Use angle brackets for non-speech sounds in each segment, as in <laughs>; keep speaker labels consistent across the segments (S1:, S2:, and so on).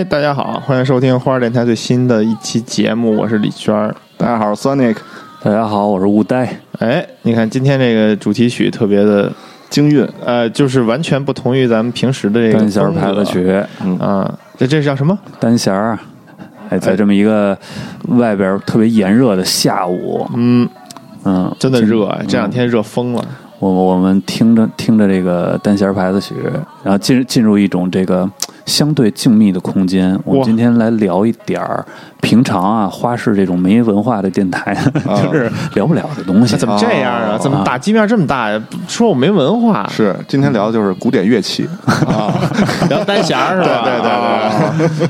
S1: 哎，大家好，欢迎收听花儿电台最新的一期节目，我是李娟儿。
S2: 大家好，Sonic，
S3: 大家好，我是雾呆。
S1: 哎，你看今天这个主题曲特别的
S2: 京韵，
S1: 呃，就是完全不同于咱们平时的这个
S3: 单弦儿牌子曲，
S1: 嗯啊，这这是叫什么？
S3: 单弦儿。哎，在这么一个外边特别炎热的下午，
S1: 嗯
S3: 嗯，
S1: 真的热，这两天热疯了。
S3: 我我们听着听着这个单弦儿牌子曲，然后进进入一种这个相对静谧的空间。我们今天来聊一点儿平常啊花式这种没文化的电台 <laughs> 就是聊不了的东西。
S1: 那。怎么这样啊？
S2: 哦
S1: 怎么打击面这么大呀？说我没文化，
S2: 是今天聊的就是古典乐器。啊，<laughs>
S1: 聊单弦儿是吧？
S2: 对对对
S1: 对。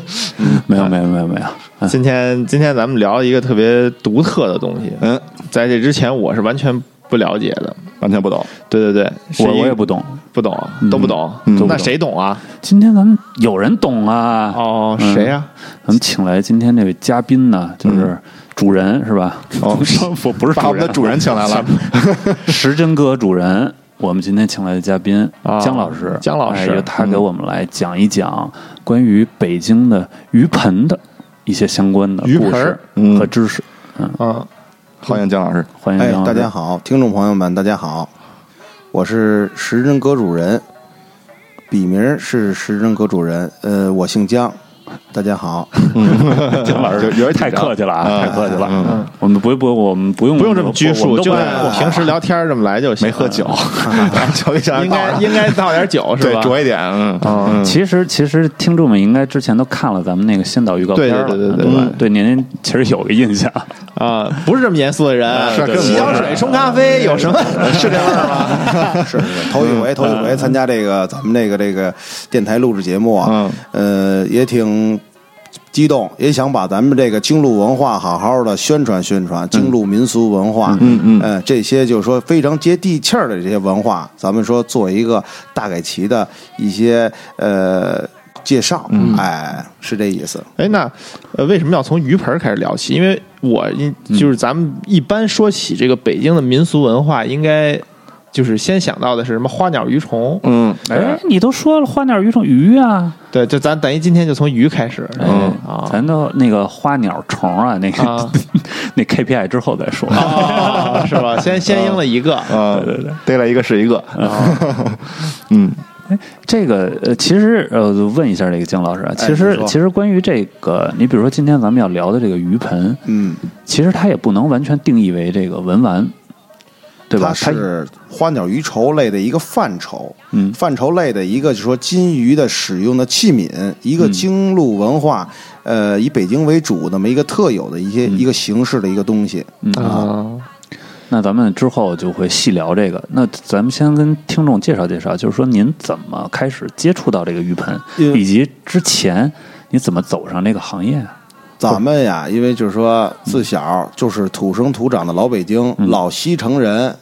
S3: 没有没有没有没有，
S1: 今天今天咱们聊一个特别独特的东西，
S2: 嗯，
S1: 在这之前我是完全不了解的。
S2: 完全不懂，
S1: 对对对，
S3: 我我也不懂。
S1: 不懂，都不懂。
S2: 嗯
S1: 那谁懂啊？
S3: 今天咱们有人懂啊？
S1: 哦，
S3: 嗯
S1: 谁呀？
S3: 咱们请来今天这位嘉宾呢，就是主人是吧？
S2: 哦
S3: 不 <laughs> 不是
S2: 把我们的主人请来了，<laughs>
S3: 时针哥主人，我们今天请来的嘉宾
S1: 啊
S3: 姜老师，
S1: 姜老师
S3: 他给我们来讲一讲关于北京的鱼盆的一些相关的故事和知识。嗯，
S1: 啊，
S2: 欢迎姜老师，
S4: 哎
S3: 欢迎。
S4: 大家好，听众朋友们，大家好，我是时针阁主人，笔名是时针阁主人，呃，我姓姜，大家好，<laughs>
S3: 姜老师
S2: 有有点
S3: 太客气了啊，
S2: 嗯
S3: 太客气了。
S2: 嗯
S3: 我们不不，我们不用
S1: 不用这么拘束，
S3: 我
S1: 平时聊天这么来就行。
S2: 没喝酒，<laughs> 酒一下 <laughs>
S1: 应该应该倒点酒是
S2: 对
S1: 吧？
S2: 酌一点，嗯
S1: 嗯
S3: 其实其实听众们应该之前都看了咱们那个先导预告片了，
S1: 对对对对对？
S3: 对您其实有个印象。
S1: 啊，不是这么严肃的人，<laughs> 洗脚水冲咖啡有什么？<laughs> 是这味儿吗？<laughs>
S4: 是是头一回，头一回参加这个咱们这个这个电台录制节目啊，呃，也挺。激动，也想把咱们这个京路文化好好的宣传宣传，京路民俗文化，
S2: 嗯嗯
S4: 呃，这些就是说非常接地气儿的这些文化，咱们说做一个大概齐的一些呃介绍，哎，是这意思。
S1: 哎，那呃，为什么要从鱼盆开始聊起？因为我一就是咱们一般说起这个北京的民俗文化，应该就是先想到的是什么花鸟鱼虫。
S2: 嗯，
S3: 哎，你都说了花鸟鱼虫鱼啊，
S1: 对，就咱等于今天就从鱼开始。
S2: 嗯
S1: 啊，
S3: 咱都那个花鸟虫啊，那个、
S1: 啊 <laughs>
S3: 那 KPI 之后再说。
S1: 啊，是吧？先先应了一个。
S2: 啊，
S3: 对对对，
S2: 逮了一个是一个，<laughs> 嗯
S3: 这个呃，其实呃，问一下这个姜老师啊，
S4: 哎
S3: 其实、其实关于这个，你比如说今天咱们要聊的这个鱼盆，
S4: 嗯，
S3: 其实它也不能完全定义为这个文玩，对吧？
S4: 它是花鸟鱼虫类的一个范畴，
S3: 嗯
S4: 范畴类的一个就是说金鱼的使用的器皿，一个京路文化，呃，以北京为主那么一个特有的一些、一个形式的一个东西。
S3: 嗯
S1: 啊，
S3: 那咱们之后就会细聊这个。那咱们先跟听众介绍介绍，就是说您怎么开始接触到这个浴盆，以及之前你怎么走上这个行业啊？
S4: 咱们呀，因为就是说自小就是土生土长的老北京、老西城人，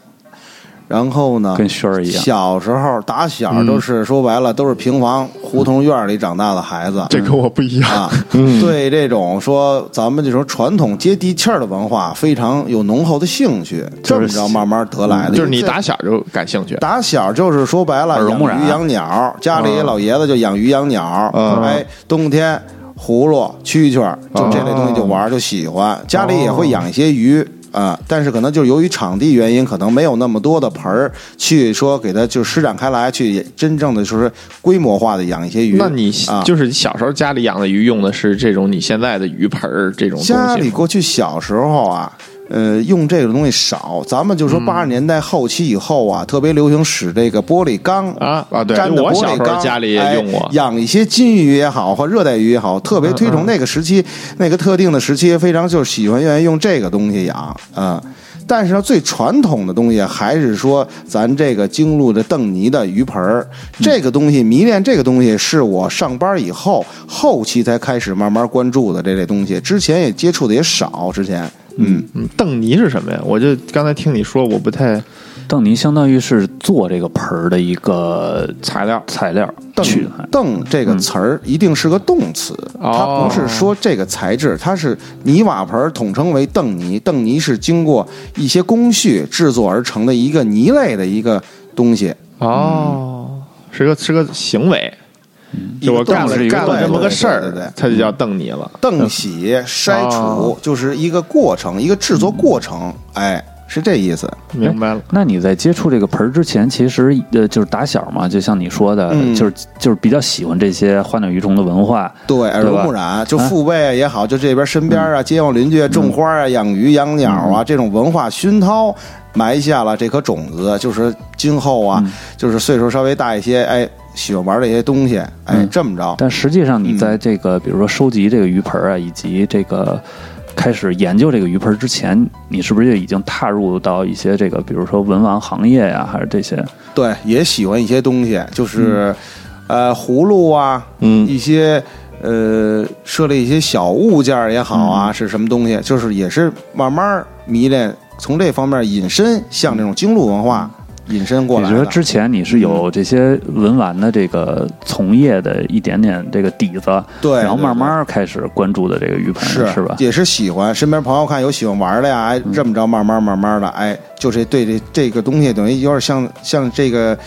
S4: 然后呢，
S3: 跟轩儿一样
S4: 小时候打小都是、说白了都是平房胡同院里长大的孩子，
S1: 这跟我不一样。
S4: 啊，对这种说咱们这种传统接地气儿的文化非常有浓厚的兴趣，这么着慢慢得来的。
S1: 就是你打小就感兴趣。
S4: 打小就是说白了，养鱼养鸟，家里老爷子就养鱼养鸟，
S2: 嗯
S4: 哎，冬天葫芦、蛐蛐儿，就这类东西就玩儿就喜欢，家里也会养一些鱼。啊、但是可能就是由于场地原因，可能没有那么多的盆儿去说给它就施展开来，去真正的就是规模化的养一些鱼。
S1: 那你
S4: 啊，
S1: 就是小时候家里养的鱼用的是这种你现在的鱼盆儿这种东西吗
S4: 家里过去小时候啊，呃，用这个东西少。咱们就说八十年代后期以后啊，特别流行使这个玻璃缸
S1: 啊
S2: 啊对
S4: 粘的玻
S1: 我小时候
S4: 璃缸，
S1: 家里也
S4: 哎
S1: 用过
S4: 养一些金鱼也好，或热带鱼也好，特别推崇那个时期，那个特定的时期，非常就是喜欢愿意用这个东西养啊。但是呢，最传统的东西还是说咱这个京路的邓尼的鱼盆儿，这个东西迷恋这个东西是我上班以后后期才开始慢慢关注的这类东西，之前也接触的也少，之前嗯。
S1: 嗯，邓泥是什么呀？我就刚才听你说，我不太
S3: 邓泥相当于是做这个盆儿的一个
S1: 材料
S3: 材料
S4: 邓
S3: 去
S4: 邓这个词儿一定是个动词，
S1: 哦
S4: 它不是说这个材质，它是泥瓦盆儿统称为邓泥。邓泥是经过一些工序制作而成的一个泥类的一个东西。
S1: 哦，是个是个行为，就我干了干了这么个事儿
S4: 对。
S1: 他就叫瞪你了。
S4: 瞪洗筛除
S1: 哦
S4: 就是一个过程，一个制作过程，哎，是这意思。
S1: 明白了，
S3: 那你在接触这个盆儿之前，其实呃就是打小嘛，就像你说的，
S4: 嗯。
S3: 就是就是比较喜欢这些花鸟鱼虫的文化。
S4: 对，耳濡目染，就父辈也好，就这边身边啊，街坊邻居种花啊、养鱼、养鸟啊，这种文化熏陶，埋下了这颗种子，就是今后啊，就是岁数稍微大一些，哎，喜欢玩这些东西，哎，
S3: 嗯
S4: 这么着，
S3: 但实际上，你在这个比如说收集这个鱼盆啊，以及这个开始研究这个鱼盆之前，你是不是就已经踏入到一些这个比如说文玩行业呀，还是这些？
S4: 对，也喜欢一些东西，就是呃葫芦啊，
S2: 嗯
S4: 一些。呃，设立一些小物件也好啊，是什么东西？就是也是慢慢迷恋，从这方面引申向这种京路文化引申过来的。
S3: 也就是说，之前你是有这些文玩的这个从业的一点点这个底子，
S4: 对
S3: 然后慢慢开始关注的这个鱼盘，
S4: 是
S3: 是吧？
S4: 也是喜欢，身边朋友看有喜欢玩的呀，哎，这么着慢慢慢慢的，哎，就是对这这个东西等于有点像像这个，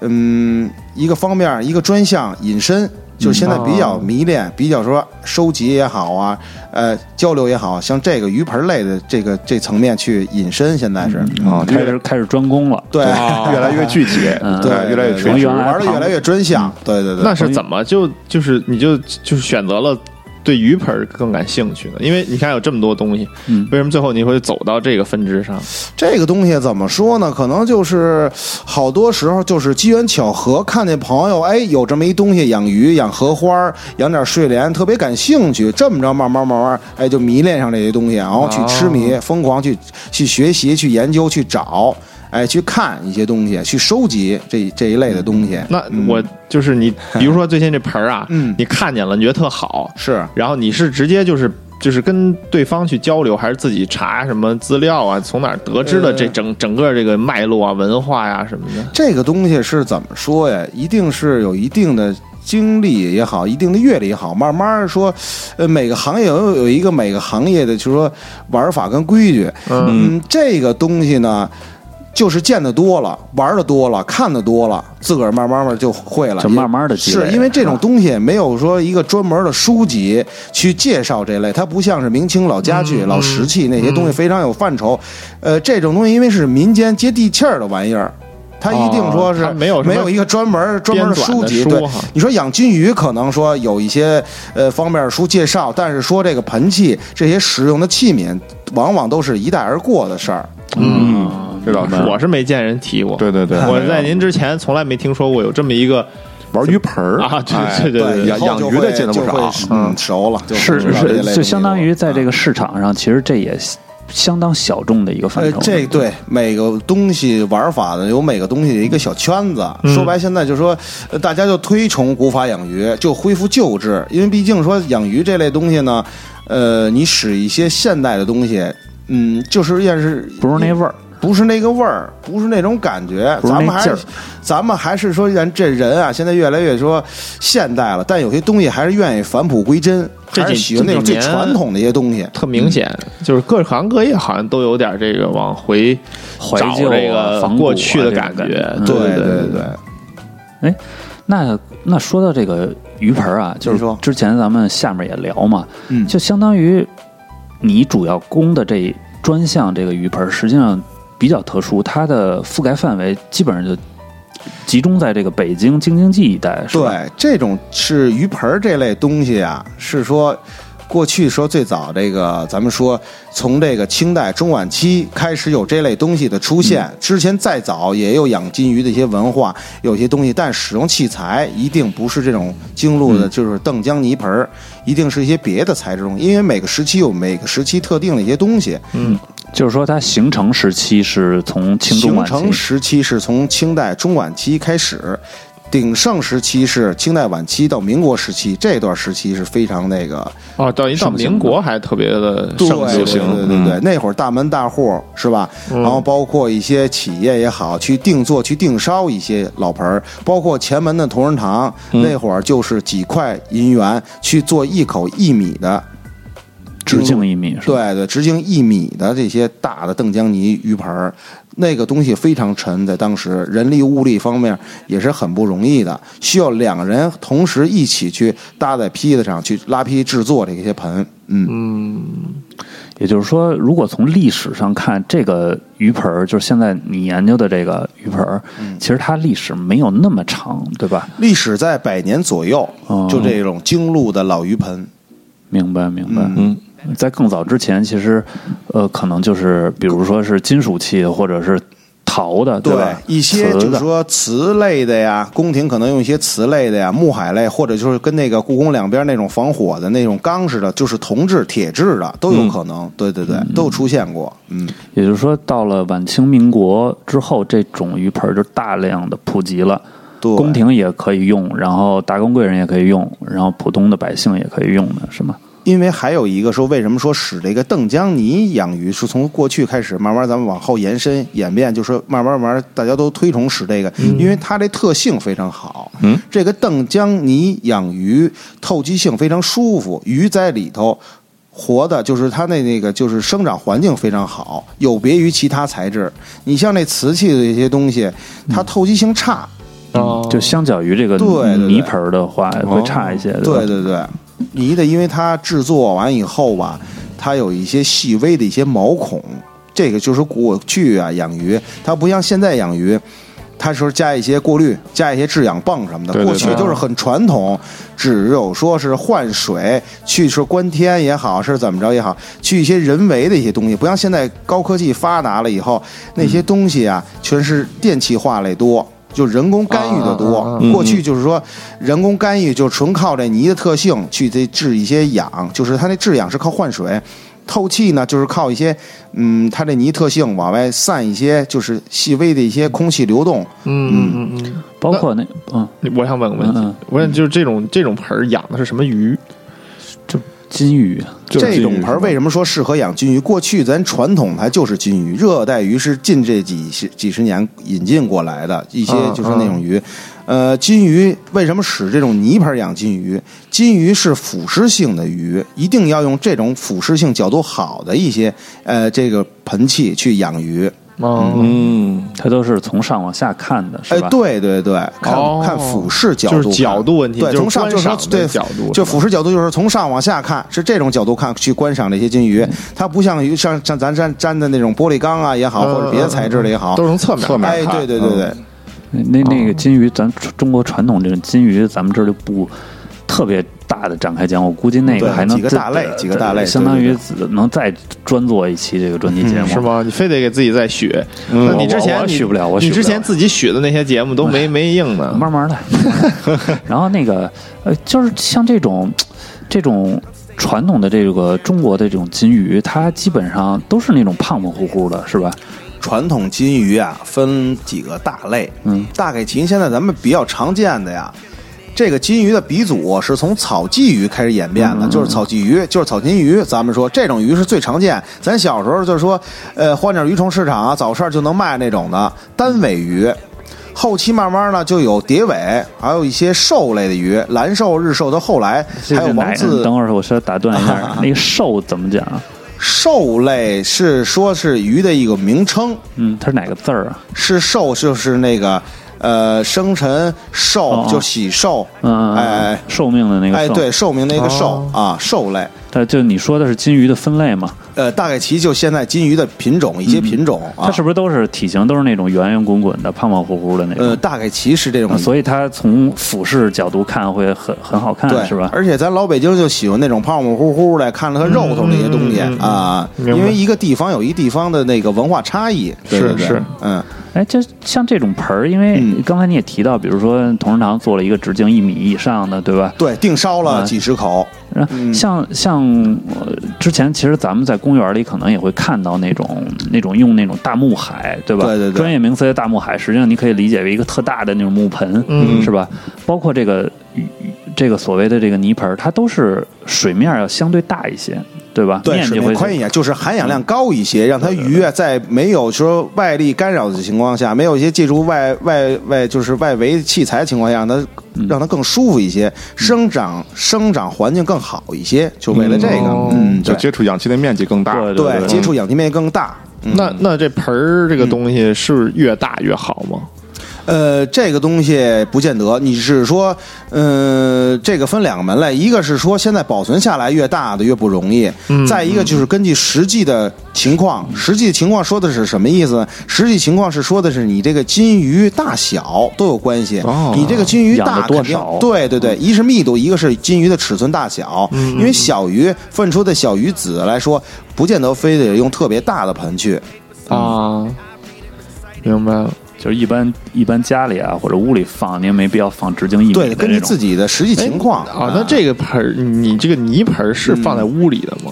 S4: 嗯，一个方面一个专项引申。就是现在比较迷恋，比较说收集也好啊，呃，交流也好，像这个鱼盆类的这个这层面去引申，现在是，
S2: 啊，
S3: 开始开始专攻了。
S4: 对，<laughs>
S2: 越来越具体，
S3: 嗯
S4: 对，
S2: 越来越
S4: 对
S2: 垂直。
S3: 原来
S4: 玩的越来越专项，对对对。
S1: 那是怎么就就是你就就是选择了对鱼盆儿更感兴趣呢？因为你看有这么多东西，
S3: 嗯
S1: 为什么最后你会走到这个分支上？
S4: 这个东西怎么说呢？可能就是好多时候就是机缘巧合，看见朋友哎有这么一东西，养鱼、养荷花、养点睡莲，特别感兴趣。这么着慢慢慢慢哎就迷恋上这些东西，然后去痴迷、疯狂去去学习、去研究、去找。哎，去看一些东西，去收集这这一类的东西。
S1: 那
S4: 嗯
S1: 我 <laughs> 就是你，比如说最近这盆儿啊，
S4: 嗯
S1: 你看见了，你觉得特好，
S4: 是
S1: 然后你是直接就是就是跟对方去交流，还是自己查什么资料啊？从哪儿得知的这
S4: 呃
S1: 整整个这个脉络啊、文化呀、什么的？
S4: 这个东西是怎么说呀？一定是有一定的经历也好，一定的阅历也好，慢慢说，呃，每个行业有有一个每个行业的，就是说玩法跟规矩。嗯，这个东西呢。就是见得多了，玩的多了，看的多了，自个儿慢慢慢就会了，
S3: 就慢慢的积累
S4: 是因为这种东西没有说一个专门的书籍去介绍这类，它不像是明清老家具、老石器那些东西非常有范畴。呃，这种东西因为是民间接地气儿的玩意儿，它一定说是
S1: 没有
S4: 没有一个专门专门
S1: 的
S4: 书籍。对，你说养金鱼可能说有一些呃方面书介绍，但是说这个盆器这些使用的器皿，往往都是一带而过的事儿。
S2: 嗯，这倒是。
S1: 我是没见人提过。
S2: 对对对，
S1: 我在您之前从来没听说过有这么一个
S2: 玩鱼盆儿
S1: 啊对
S2: 哎
S1: 对对对
S2: 养养鱼的见得不少
S4: 就会。嗯，熟了，就是
S3: 是，就相当于在这
S4: 个。
S3: 市场上，其实这也相当小众的一个范
S4: 呃，
S3: 畴。
S4: 这对每个东西玩法呢，有每个东西的一个小圈子。
S1: 嗯
S4: 说白，现在就说，呃大家就推崇古法养鱼，就恢复旧制，因为毕竟说养鱼这类东西呢，呃，你使一些现代的东西，嗯，就是也是
S3: 不是那味儿。
S4: 不是那个味儿，不是那种感觉。咱们还是咱们还是说人这人啊，现在越来越说现代了，但有些东西还是愿意返璞归真，还是喜欢那种最传统的一些东西。
S1: 特明显，就是各行各业好像都有点这个往回
S3: 怀
S1: 找这个过去的感
S3: 感觉
S4: 对。
S1: 对
S4: 对对哎，
S3: 那那说到这个鱼盆儿啊，就是
S4: 说
S3: 之前咱们下面也聊嘛，
S4: 嗯
S3: 就相当于你主要攻的这专项这个鱼盆儿，实际上比较特殊，它的覆盖范围基本上就集中在这个北京京津冀一带，是吧？
S4: 对，这种是鱼盆儿这类东西啊，是说过去说最早这个，咱们说从这个清代中晚期开始有这类东西的出现，之前再早也有养金鱼的一些文化，有些东西，但使用器材一定不是这种京路的，就是邓江泥盆儿，一定是一些别的材质东西，因为每个时期有每个时期特定的一些东西。
S1: 嗯，
S3: 就是说它形成时期是从清中期
S4: 成时期是从清代中晚期开始，鼎盛时期是清代晚期到民国时期，这段时期是非常那个
S1: 哦，到一到民国还特别的
S4: 对
S1: 盛
S4: 对
S1: 行，
S4: 对对对，那会儿大门大户是吧？然后包括一些企业也好，去定做、去定烧一些老盆儿，包括前门的同仁堂，那会儿就是几块银元去做一口一米的
S3: 直径一米是吧？
S4: 对对，直径一米的这些大的邓江泥鱼盆儿，那个东西非常沉，在当时人力物力方面也是很不容易的，需要两个人同时一起去搭在坯子上去拉坯制作这些盆。嗯，
S3: 也就是说，如果从历史上看，这个鱼盆儿，就是现在你研究的这个鱼盆儿，
S4: 嗯
S3: 其实它历史没有那么长，对吧？
S4: 历史在百年左右
S3: 哦，
S4: 就这种京路的老鱼盆。
S3: 明白，明白。
S2: 嗯，
S3: 在更早之前，其实呃，可能就是比如说是金属器，或者是陶的，
S4: 对
S3: 吧？
S4: 一些就是说瓷类的呀，宫廷可能用一些瓷类的呀，木海类，或者就是跟那个故宫两边那种防火的那种钢似的，就是铜制、铁制的都有可能。对对对，都出现过。嗯，
S3: 也就是说，到了晚清民国之后，这种鱼盆就大量的普及了。
S4: 对，
S3: 宫廷也可以用，然后达官贵人也可以用，然后普通的百姓也可以用的，是吗？
S4: 因为还有一个说，为什么说使这个邓江泥养鱼是从过去开始慢慢咱们往后延伸演变，就是说慢慢慢慢大家都推崇使这个，因为它这特性非常好。
S2: 嗯，
S4: 这个邓江泥养鱼透气性非常舒服，鱼在里头。活的就是它那那个就是生长环境非常好，有别于其他材质。你像那瓷器的一些东西，它透气性差。
S1: 哦
S3: 就相较于这个泥盆儿的话，会差一些，吧
S4: 对对对，泥的，因为它制作完以后吧，它有一些细微的一些毛孔，这个就是过去啊养鱼，它不像现在养鱼。它说加一些过滤，加一些制氧泵什么的。
S2: 对对
S4: 过去
S1: 对
S4: 都是很传统，只有说是换水，去是观天也好，是怎么着也好，去一些人为的一些东西，不像现在高科技发达了以后，那些东西啊，全是电气化类多。就人工干预的多，
S1: 啊啊
S2: 啊
S4: 过去就是说，人工干预就纯靠这泥的特性去这制一些氧，就是它那制氧是靠换水，透气呢就是靠一些，嗯，它这泥特性往外散一些，就是细微的一些空气流动。
S1: 嗯嗯嗯
S3: 包括那嗯，
S1: 嗯，我想问个问题
S3: 嗯嗯，
S1: 我想就是这种这种盆养的是什么鱼？
S3: 金鱼，
S2: 就是
S4: 这种盆儿为什么说适合养金鱼？过去咱传统它就是金鱼，热带鱼是近这几十几十年引进过来的一些
S1: 嗯
S4: 就是那种鱼。呃，金鱼为什么使这种泥盆养金鱼？金鱼是腐蚀性的鱼，一定要用这种腐蚀性角度好的一些呃这个盆器去养鱼。
S1: 哦，
S2: 嗯，
S3: 它都是从上往下看的，是
S4: 哎
S3: 吧？，
S4: 对对对，看、
S1: 哦。
S4: 看俯视角度看，
S1: 就是角度问题
S4: 对，
S1: 就是
S4: 从上就是对
S1: 角度
S4: 就俯视角度就是从上往下看，是这种角度看去观赏这些金鱼，它不像鱼像像咱粘粘的那种玻璃缸啊也好，
S1: 嗯
S4: 或者别的材质的也好
S1: 都，是从侧面
S2: 侧面
S4: 哎，
S2: 看。
S4: 对对对对，
S3: 那那个金鱼，咱中国传统这种金鱼，咱们这儿就不特别大的展开讲，我估计那个还能
S4: 几个大类几个大类
S3: 相当于能再专做一期这个专题节目，
S1: 是？吗？你非得给自己再许？
S2: 嗯
S1: 那你之前
S3: 许不了我许
S1: 你之前自己许的那些节目都没没应呢。
S3: 慢慢来。<laughs> 然后那个呃，就是像这种这种传统的这个中国的这种金鱼，它基本上都是那种胖胖乎乎的，是吧？
S4: 传统金鱼啊分几个大类，
S3: 嗯，
S4: 大概其现在咱们比较常见的呀。这个金鱼的鼻祖是从草鲫鱼开始演变的，就是草鲫鱼，就是草金鱼。咱们说这种鱼是最常见，咱小时候就是说，呃，换点鱼虫市场啊，早市就能卖那种的单尾鱼。后期慢慢呢就有蝶尾，还有一些兽类的鱼，蓝兽、日兽到后来，还有王字
S3: 等会儿我稍微打断一下，那个兽怎么讲？
S4: 兽类是说是鱼的一个名称，
S3: 嗯，它是哪个字儿啊？
S4: 是兽就是那个呃生辰寿
S3: 哦
S4: 就喜寿，
S3: 嗯，
S4: 哎
S3: 寿命的那个
S4: 哎
S3: 寿。
S4: 对寿命那个寿
S1: 哦
S4: 啊寿类，
S3: 它就你说的是金鱼的分类嘛？
S4: 呃大概其就现在金鱼的品种一些品种啊
S3: 它是，不是都是体型都是那种圆圆滚滚的、胖胖乎乎的那种？
S4: 呃大概其是这种
S3: 啊。所以它从俯视角度看会很很好看，
S4: 对，
S3: 是吧？
S4: 而且咱老北京就喜欢那种胖胖乎乎的，看着它肉头那些东西啊，因为一个地方有一地方的那个文化差异，
S1: 是是
S4: 嗯，
S3: 哎，就像这种盆儿，因为
S4: 嗯
S3: 刚才你也提到，比如说同仁堂做了一个直径一米以上的，对吧？
S4: 对，定烧了
S3: 啊
S4: 几十口，
S3: 然后
S4: 嗯
S3: 像像呃之前，其实咱们在公园里可能也会看到那种那种用那种大木海，对吧？
S4: 对对对
S3: 专业名词的大木海，实际上你可以理解为一个特大的那种木盆，
S1: 嗯
S3: 是吧？包括这个这个所谓的这个泥盆儿，它都是水面要相对大一些，对吧？
S4: 对，水
S3: 面积会
S4: 宽一点，就是含氧量高一些，让它鱼啊在没有说外力干扰的情况下，没有一些借助外外外就是外围器材的情况下，让它让它更舒服一些，生长生长环境更好一些，就为了这个，
S1: 哦。
S4: 嗯，
S2: 就接触氧气的面积更大。
S3: 对
S4: 对，接触氧气面积更大。嗯。
S1: 那那这盆儿这个东西是不是越大越好吗？
S4: 呃，这个东西不见得，你是说，呃，这个分两个门类，一个是说现在保存下来越大的越不容易，再一个就是根据实际的情况，实际情况说的是什么意思？呢？实际情况是说的是你这个金鱼大小都有关系，
S2: 哦
S4: 你这个金鱼
S3: 养
S4: 大
S3: 多少？
S4: 对对对，一是密度，一个是金鱼的尺寸大小，因为小鱼分出的小鱼子来说，不见得非得用特别大的盆去，
S1: 啊，明白了。
S3: 就是一般一般家里啊或者屋里放，您没必要放直径一米
S4: 对，根据自己的实际情况
S1: 啊，那这个盆儿，你这个泥盆儿是放在屋里的吗？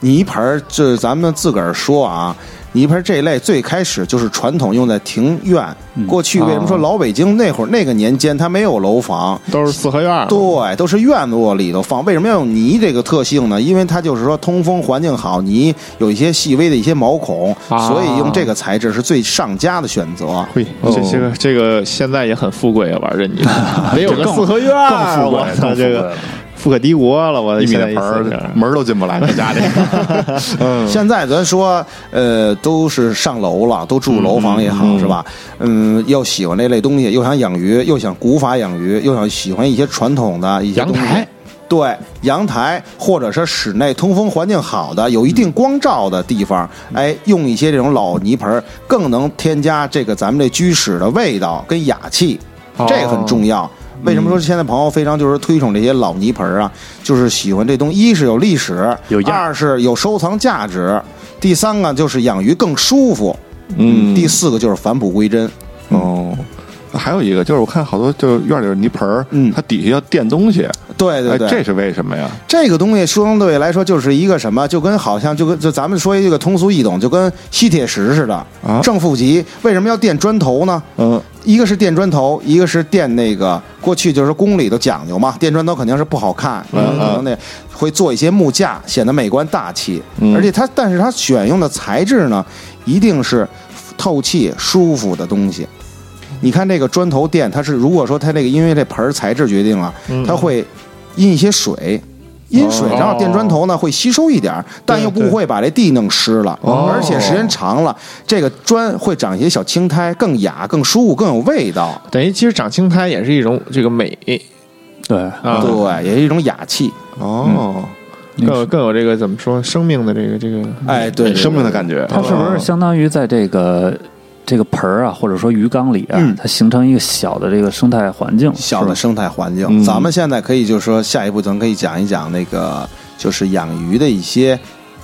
S4: 泥盆儿，这咱们自个儿说啊，泥盆儿这一类最开始就是传统用在庭院。过去为什么说老北京那会儿那个年间它没有楼房？
S1: 都是四合院儿，
S4: 对，都是院落里头放。为什么要用泥这个特性呢？因为它就是说通风环境好，泥有一些细微的一些毛孔，
S1: 啊
S4: 所以用这个材质是最上佳的选择。
S1: 嘿，这这个这个现在也很富贵啊，玩这泥，<laughs> 没有个四合院儿，
S3: 更富贵
S1: 我操，这个富可敌国了，我
S2: 一米的盆儿门儿都进不来，搁家里。<laughs> 嗯，
S4: 现在咱说，呃，都是上楼了，都住楼房也好，
S2: 嗯
S4: 是吧？嗯，又喜欢这类东西，又想养鱼，又想古法养鱼，又想喜欢一些传统的一些东西
S1: 阳台。
S4: 对，阳台或者是室内通风环境好的、有一定光照的地方，哎，用一些这种老泥盆儿，更能添加这个咱们这居室的味道跟雅气，
S1: 哦
S4: 这很重要。为什么说现在朋友非常就是推崇这些老泥盆儿啊？就是喜欢这东西，一是有历史，
S3: 有
S4: 二是有收藏价值，第三个就是养鱼更舒服，
S2: 嗯
S4: 第四个就是返璞归真。
S2: 哦，还有一个就是我看好多就是院里有泥盆儿，
S4: 嗯
S2: 它底下要垫东西，哎，
S4: 对对对，
S2: 这是为什么呀？
S4: 这个东西相对来说就是一个什么，就跟好像就跟就咱们说一个通俗易懂，就跟吸铁石似的。
S2: 啊
S4: 正负极为什么要垫砖头呢？
S2: 嗯，
S4: 一个是垫砖头，一个是垫那个过去就是宫里头讲究嘛，垫砖头肯定是不好看，
S2: 嗯
S4: 可能那会做一些木架，显得美观大气。
S2: 嗯
S4: 而且它，但是它选用的材质呢，一定是透气舒服的东西。你看这个砖头垫，它是如果说它这个因为这盆儿材质决定了，
S1: 嗯。
S4: 它会阴一些水。阴水，
S1: 哦
S4: 然后垫砖头呢会吸收一点儿，但又不会把这地弄湿了，
S2: 哦。
S4: 而且时间长了，这个砖会长一些小青苔，更雅、更舒服、更有味道。
S1: 等于其实长青苔也是一种这个美
S3: 对，
S1: 啊，
S4: 对，也是一种雅气。
S2: 哦，
S1: 更有更有这个怎么说生命的这个这个
S4: 哎，对
S2: 生命的感觉。
S3: 它是不是相当于在这个这个盆儿啊，或者说鱼缸里啊，
S4: 嗯
S3: 它形成一个小的这个生态环境？
S4: 小的生态环境。
S2: 嗯
S4: 咱们现在可以就是说，下一步咱可以讲一讲那个就是养鱼的一些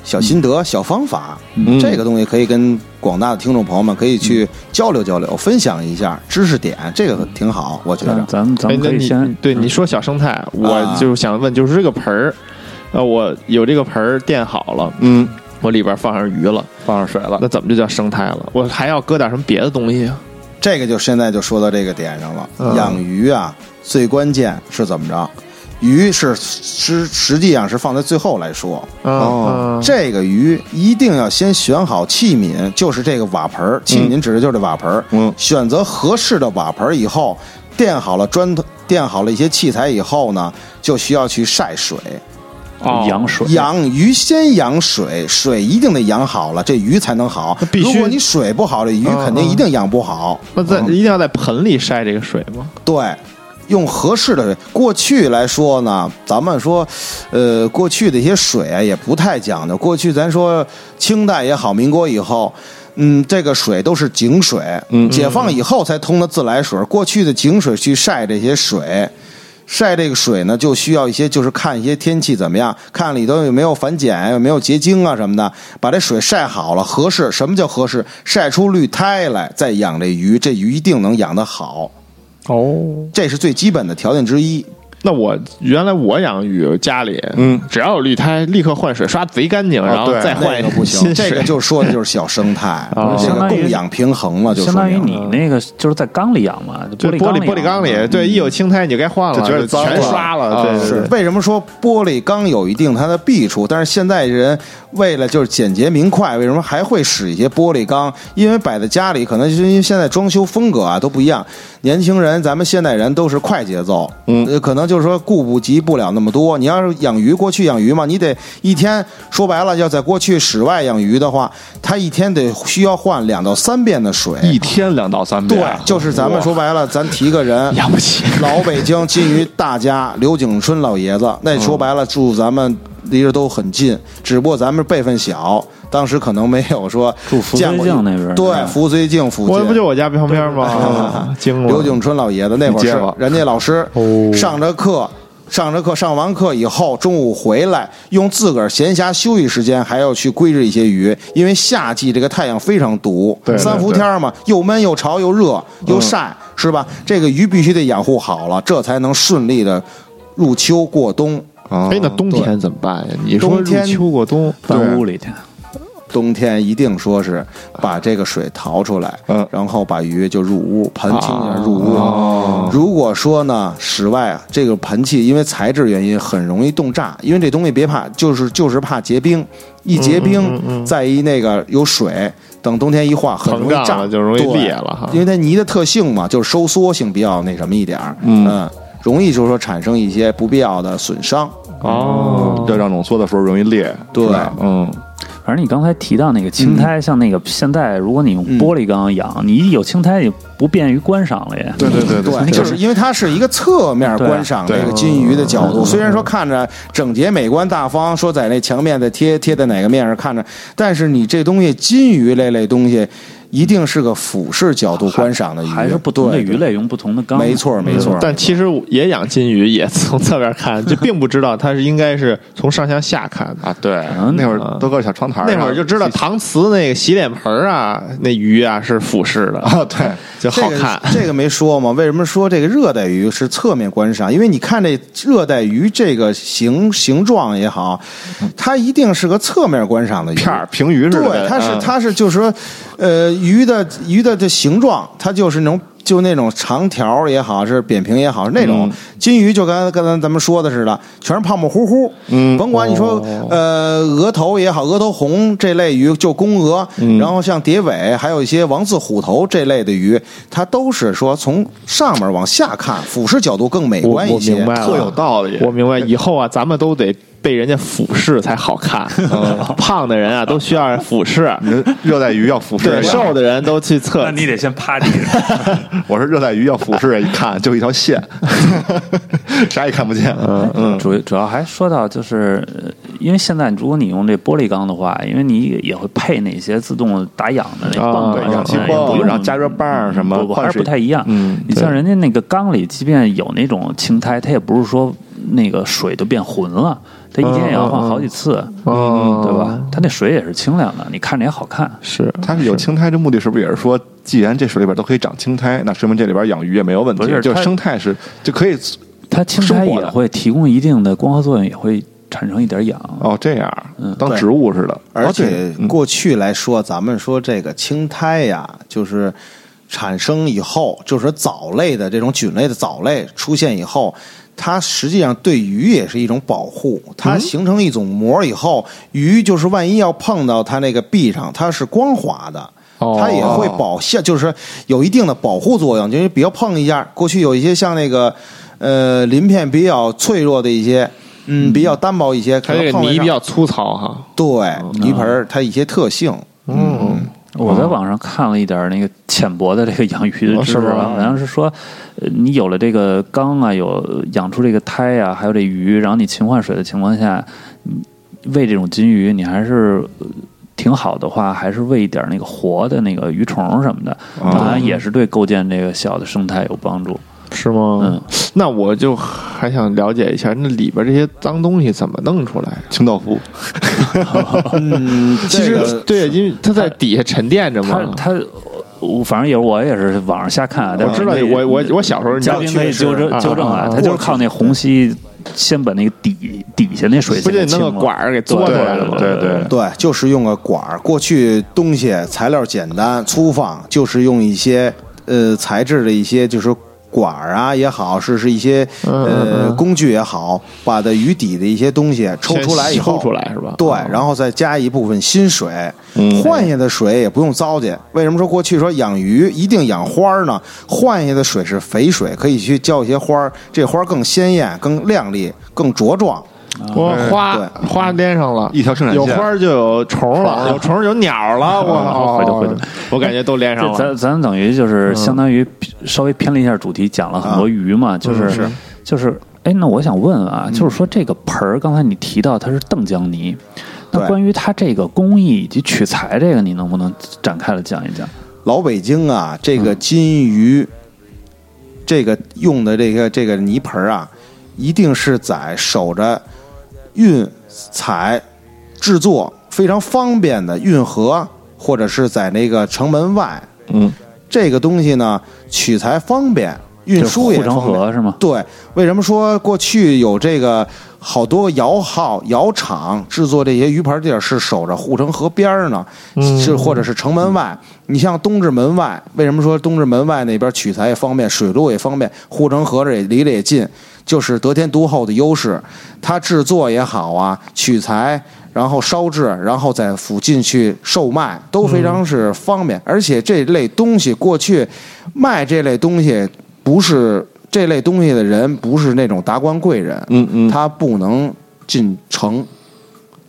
S4: 小心得、小方法。
S2: 嗯
S4: 这个东西可以跟广大的听众朋友们可以去交流交流，分享一下知识点，这个挺好，我觉得。
S3: 咱们咱们可以先
S1: 对你说小生态，我
S4: 啊
S1: 就想问，就是这个盆儿，呃，我有这个盆儿垫好了，
S2: 嗯，
S1: 我里边放上鱼了，
S2: 放上水了，
S1: 那怎么就叫生态了？我还要搁点什么别的东西啊？
S4: 这个就现在就说到这个点上了。
S1: 嗯
S4: 养鱼啊，最关键是怎么着？鱼是实实际上是放在最后来说。
S2: 哦
S1: 嗯
S4: 这个鱼一定要先选好器皿，就是这个瓦盆儿。器皿指的就是这瓦盆儿。
S2: 嗯
S4: 选择合适的瓦盆儿以后，垫好了砖头，垫好了一些器材以后呢，就需要去晒水。
S1: 哦
S3: 养水，
S4: 养鱼先养水，水一定得养好了，这鱼才能好。
S1: 必须
S4: 如果你水不好，这鱼
S1: 嗯
S4: 肯定一定养不好。
S1: 那在一定要在盆里晒这个水吗？
S4: 对，用合适的水。过去来说呢，咱们说，呃，过去的一些水啊也不太讲究。过去咱说清代也好，民国以后。嗯，这个水都是井水，
S2: 嗯
S4: 解放以后才通的自来水。过去的井水去晒这些水，晒这个水呢，就需要一些，就是看一些天气怎么样，看里头有没有反碱，有没有结晶啊什么的，把这水晒好了，合适。什么叫合适？晒出绿苔来，再养这鱼，这鱼一定能养得好。
S1: 哦，
S4: 这是最基本的条件之一。
S1: 那我原来我养鱼，家里
S2: 嗯。
S1: 只要有绿苔，立刻换水，刷贼干净，然后
S2: 对
S1: 再换
S4: 一个不行，这个就说的就是小生态，
S1: 哦。
S4: 这个
S3: 相当于
S4: 供养平衡了，就
S3: 相当于你那个就是在缸里养嘛，
S1: 对
S3: 玻
S1: 玻璃玻璃缸里，对，一有青苔你就该换了，
S2: 就觉得
S1: 全刷了，对
S4: 是。为什么说玻璃缸有一定它的弊处？但是现在人为了就是简洁明快，为什么还会使一些玻璃缸？因为摆在家里，可能是因为现在装修风格啊都不一样。年轻人，咱们现代人都是快节奏，
S2: 嗯
S4: 呃，可能就是说顾不及不了那么多。你要是养鱼，过去养鱼嘛，你得一天说白了，要在过去室外养鱼的话，他一天得需要换两到三遍的水。
S2: 一天两到三遍对，，
S4: 就是咱们说白了，咱提个人，
S1: 养不起。
S4: 老北京金鱼大家刘景春老爷子，那说白了住咱们离着都很近，只不过咱们辈分小，当时可能没有说
S3: 住福绥
S4: 见过
S3: 靖那边儿
S4: 对
S3: 嗯
S4: 福绥靖附
S1: 我不就。我家旁边吗？
S4: 刘景春老爷子那会儿人家老师
S1: 哦
S4: 上着课，上着课上完课以后，中午回来用自个儿闲暇休息时间还要去归置一些鱼，因为夏季这个太阳非常毒，
S2: 对对
S4: 三伏天嘛，又闷又潮又热又晒，是吧？这个鱼必须得养护好了，这才能顺利的入秋过冬。
S2: 啊
S1: 哎，那冬天怎么办呀？你说入
S4: 冬天
S1: 秋过冬，
S3: 搬屋里去。
S4: 冬天一定说是把这个水淘出来，
S2: 嗯。
S4: 然后把鱼就入屋盆清一下入屋。
S2: 哦
S4: 如果说呢，室外啊这个盆器因为材质原因很容易冻炸，因为这东西别怕，就是就是怕结冰，一结冰，再一那个有水，等冬天一化很容易炸，
S1: 就容易裂了哈。
S4: 因为它泥的特性嘛，就是收缩性比较那什么一点儿，
S2: 嗯
S4: 容易就是说产生一些不必要的损伤。
S1: 哦，
S2: 热胀冷缩的时候容易裂，
S4: 对。
S2: 嗯，
S3: 反正你刚才提到那个青苔，像那个现在，如果你用玻璃缸养，你一有青苔也不便于观赏了呀。
S2: 对对对
S4: 对，就是因为它是一个侧面观赏
S2: 对。
S4: 这个金鱼的角度，虽然说看着整洁美观大方，说在那墙面的贴贴在哪个面上看着，但是你这东西金鱼类类东西，一定是个俯视角度观赏的鱼，
S3: 还是不同的
S4: 对
S3: 鱼，类用不同的缸。
S4: 没错没错。
S1: 但其实也养金鱼，也从侧面看，<laughs> 就并不知道它是应该是从上向下看的。
S2: 啊，对
S3: 嗯，
S2: 那会儿都搁小窗台儿，
S1: 那会儿就知道搪瓷那个洗脸盆儿啊，那鱼啊是俯视的，
S2: 啊，对，
S1: 就好看。
S4: 这个。这个没说吗？为什么说这个热带鱼是侧面观赏？因为你看这热带鱼这个形形状也好，它一定是个侧面观赏的鱼
S2: 片儿平鱼似的，
S4: 对，它是
S2: 嗯
S4: 它是就是说，呃，鱼的鱼的这形状，它就是那种就那种长条也好，是扁平也好，是那种、
S2: 嗯。
S4: 金鱼，就刚才刚才咱们说的似的，全是胖胖乎乎。
S2: 嗯。
S4: 甭管你说、呃额头也好，额头红这类鱼就公鹅，
S2: 嗯。
S4: 然后像蝶尾，还有一些王字虎头这类的鱼，它都是说从上面往下看，俯视角度更美观一些。
S1: 明白
S2: 有道理。
S1: 我明白，以后啊，咱们都得被人家俯视才好看。<laughs> 胖的人啊，都需要俯视。
S2: 你热带鱼要俯视
S1: 对，瘦的人都去测。
S3: 那你得先趴地上。<laughs>
S2: 我说热带鱼要俯视，一看就一条线，<laughs> 啥也看不见。嗯嗯，
S3: 主主要还说到就是，呃因为现在如果你用这玻璃缸的话，因为你也会配那些自动打氧的那
S1: 啊
S3: 泵
S1: 氧气
S3: 也不用
S2: 泵然后加热棒什么
S3: 不不还是
S2: 换水
S3: 不太一样。
S2: 嗯
S3: 你像人家那个缸里，即便有那种青苔，它也不是说那个水就变浑了，它一天也要换好几次，
S1: 嗯
S3: 对吧？它那水也是清凉的，你看着也好看。
S1: 是
S2: 它是有青苔，的目的是不是也是说，既然这水里边都可以长青苔，那说明这里边养鱼也没有问题，就
S3: 不是它
S2: 生态是就可以
S3: 它青苔也会提供一定的光合作用，也会产生一点氧。
S2: 哦这样
S3: 嗯
S2: 当植物似的，
S4: 而且
S2: 嗯
S4: 过去来说，咱们说这个青苔呀，就是产生以后，就是藻类的这种菌类的藻类出现以后，它实际上对鱼也是一种保护。它形成一种膜以后，鱼就是万一要碰到它那个壁上，它是光滑的。
S1: 哦
S4: 它也会保下，就是有一定的保护作用。就是比较碰一下，过去有一些像那个，呃，鳞片比较脆弱的一些，嗯，比较单薄一些，可能碰
S1: 泥比较粗糙哈。
S4: 对泥盆儿它一些特性，
S1: 嗯，
S3: 我在网上看了一点那个浅薄的这个养鱼的知识好像是说，呃你有了这个缸啊，有养出这个胎啊，还有这鱼，然后你勤换水的情况下，你喂这种金鱼，你还是。呃挺好的话，还是喂一点那个活的那个鱼虫什么的，
S2: 哦
S3: 当然也是对构建这个小的生态有帮助。
S1: 是吗？
S3: 嗯，
S1: 那我就还想了解一下，那里边这些脏东西怎么弄出来？
S2: 清道夫，
S4: 嗯，<laughs>
S1: 其实
S4: 这个
S1: 对，因为它在底下沉淀着嘛。
S3: 它我反正也我也是网上瞎看啊，但
S1: 我知道，我我我小时候
S3: 嘉宾可以纠正
S1: 啊
S3: 纠正啊，他就是靠那虹吸先把那个底底下那水
S1: 不就得弄个管儿给嘬出来了吗？
S2: 对对
S4: 对，就是用个管儿。过去东西材料简单粗放，就是用一些呃材质的一些就是管儿啊也好，是是一些呃
S1: 嗯
S4: 工具也好，把的鱼底的一些东西抽出来以后，
S1: 抽出来是吧？
S4: 对，
S1: 啊
S4: 然后再加一部分新水，
S2: 嗯
S4: 换下的水也不用糟践。为什么说过去说养鱼一定养花儿呢？换下的水是肥水，可以去浇一些花儿，这花儿更鲜艳、更亮丽、更茁壮。
S1: 我花
S4: 对。
S1: 花连上了，
S2: 一条生产线。
S1: 有花儿就有虫了，<laughs> 有虫有鸟了，<laughs> 我
S3: 回头回头，
S1: 我感觉都连上了。
S3: 咱咱等于就是相当于稍微偏了一下主题，讲了很多鱼嘛，就是
S1: 是。
S3: 就是，哎，那我想问问啊，就是说这个盆儿，刚才你提到它是邓江泥，那关于它这个工艺以及取材这个，你能不能展开了讲一讲？
S4: 老北京啊，这个金鱼，这个用的这个这个泥盆儿啊，一定是在守着运采制作非常方便的运河，或者是在那个城门外。
S2: 嗯，
S4: 这个东西呢，取材方便，运输也
S3: 护城
S4: 方便。
S3: 河是吗？
S4: 对，为什么说过去有这个好多窑号、窑厂制作这些鱼盘地儿是守着护城河边儿呢？是或者是城门外？你像东直门外，为什么说东直门外那边取材也方便，水路也方便，护城河这也离得也近，就是得天独厚的优势。它制作也好啊，取材。然后烧制，然后在附近去售卖，都非常是方便。而且这类东西过去卖这类东西，不是这类东西的人不是那种达官贵人，
S2: 嗯嗯，
S4: 他不能进城，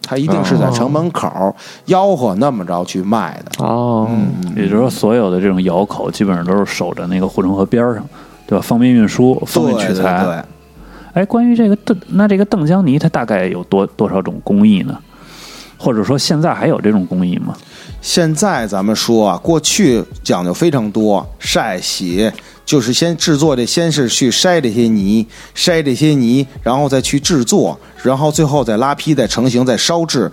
S4: 他一定是在城门口吆喝那么着去卖的。
S1: 哦，
S3: 也就是说，所有的这种窑口基本上都是守着那个护城河边上，对吧？方便运输，方便
S4: 对对
S3: 取材。
S4: 对，
S3: 哎，关于这个邓，那这个邓江泥它大概有多多少种工艺呢？或者说现在还有这种工艺吗？
S4: 现在咱们说啊，过去讲究非常多，晒洗就是先制作这，先是去筛这些泥，筛这些泥，然后再去制作，然后最后再拉坯、再成型、再烧制。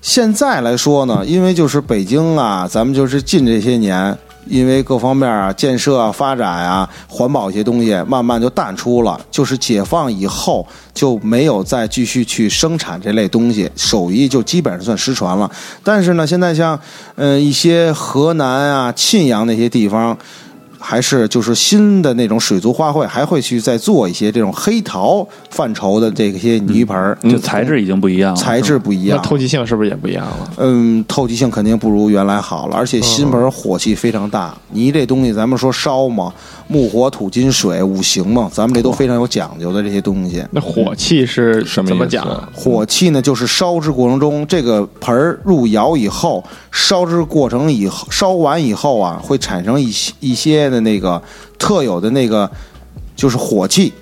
S4: 现在来说呢，因为就是北京啊，咱们就是近这些年，因为各方面啊建设啊、发展啊、环保一些东西，慢慢就淡出了。就是解放以后就没有再继续去生产这类东西，手艺就基本上算失传了。但是呢，现在像嗯、一些河南啊、沁阳那些地方。还是就是新的那种水族花卉，还会去再做一些这种黑陶范畴的这些泥盆儿，
S3: 就材质已经不一样了，
S4: 材质不一
S1: 那
S4: 样，
S1: 透气性是不是也不一样了？
S4: 嗯，透气性肯定不如原来好了，而且新盆火气非常大。泥这东西，咱们说烧嘛，木火土金水五行嘛，咱们这都非常有讲究的这些东西。
S1: 那火气是
S2: 什么意思
S1: 怎么讲啊？
S4: 火气呢，就是烧制过程中，这个盆儿入窑以后，烧制过程以后，烧完以后啊，会产生一些一些的那个特有的那个，就是火气。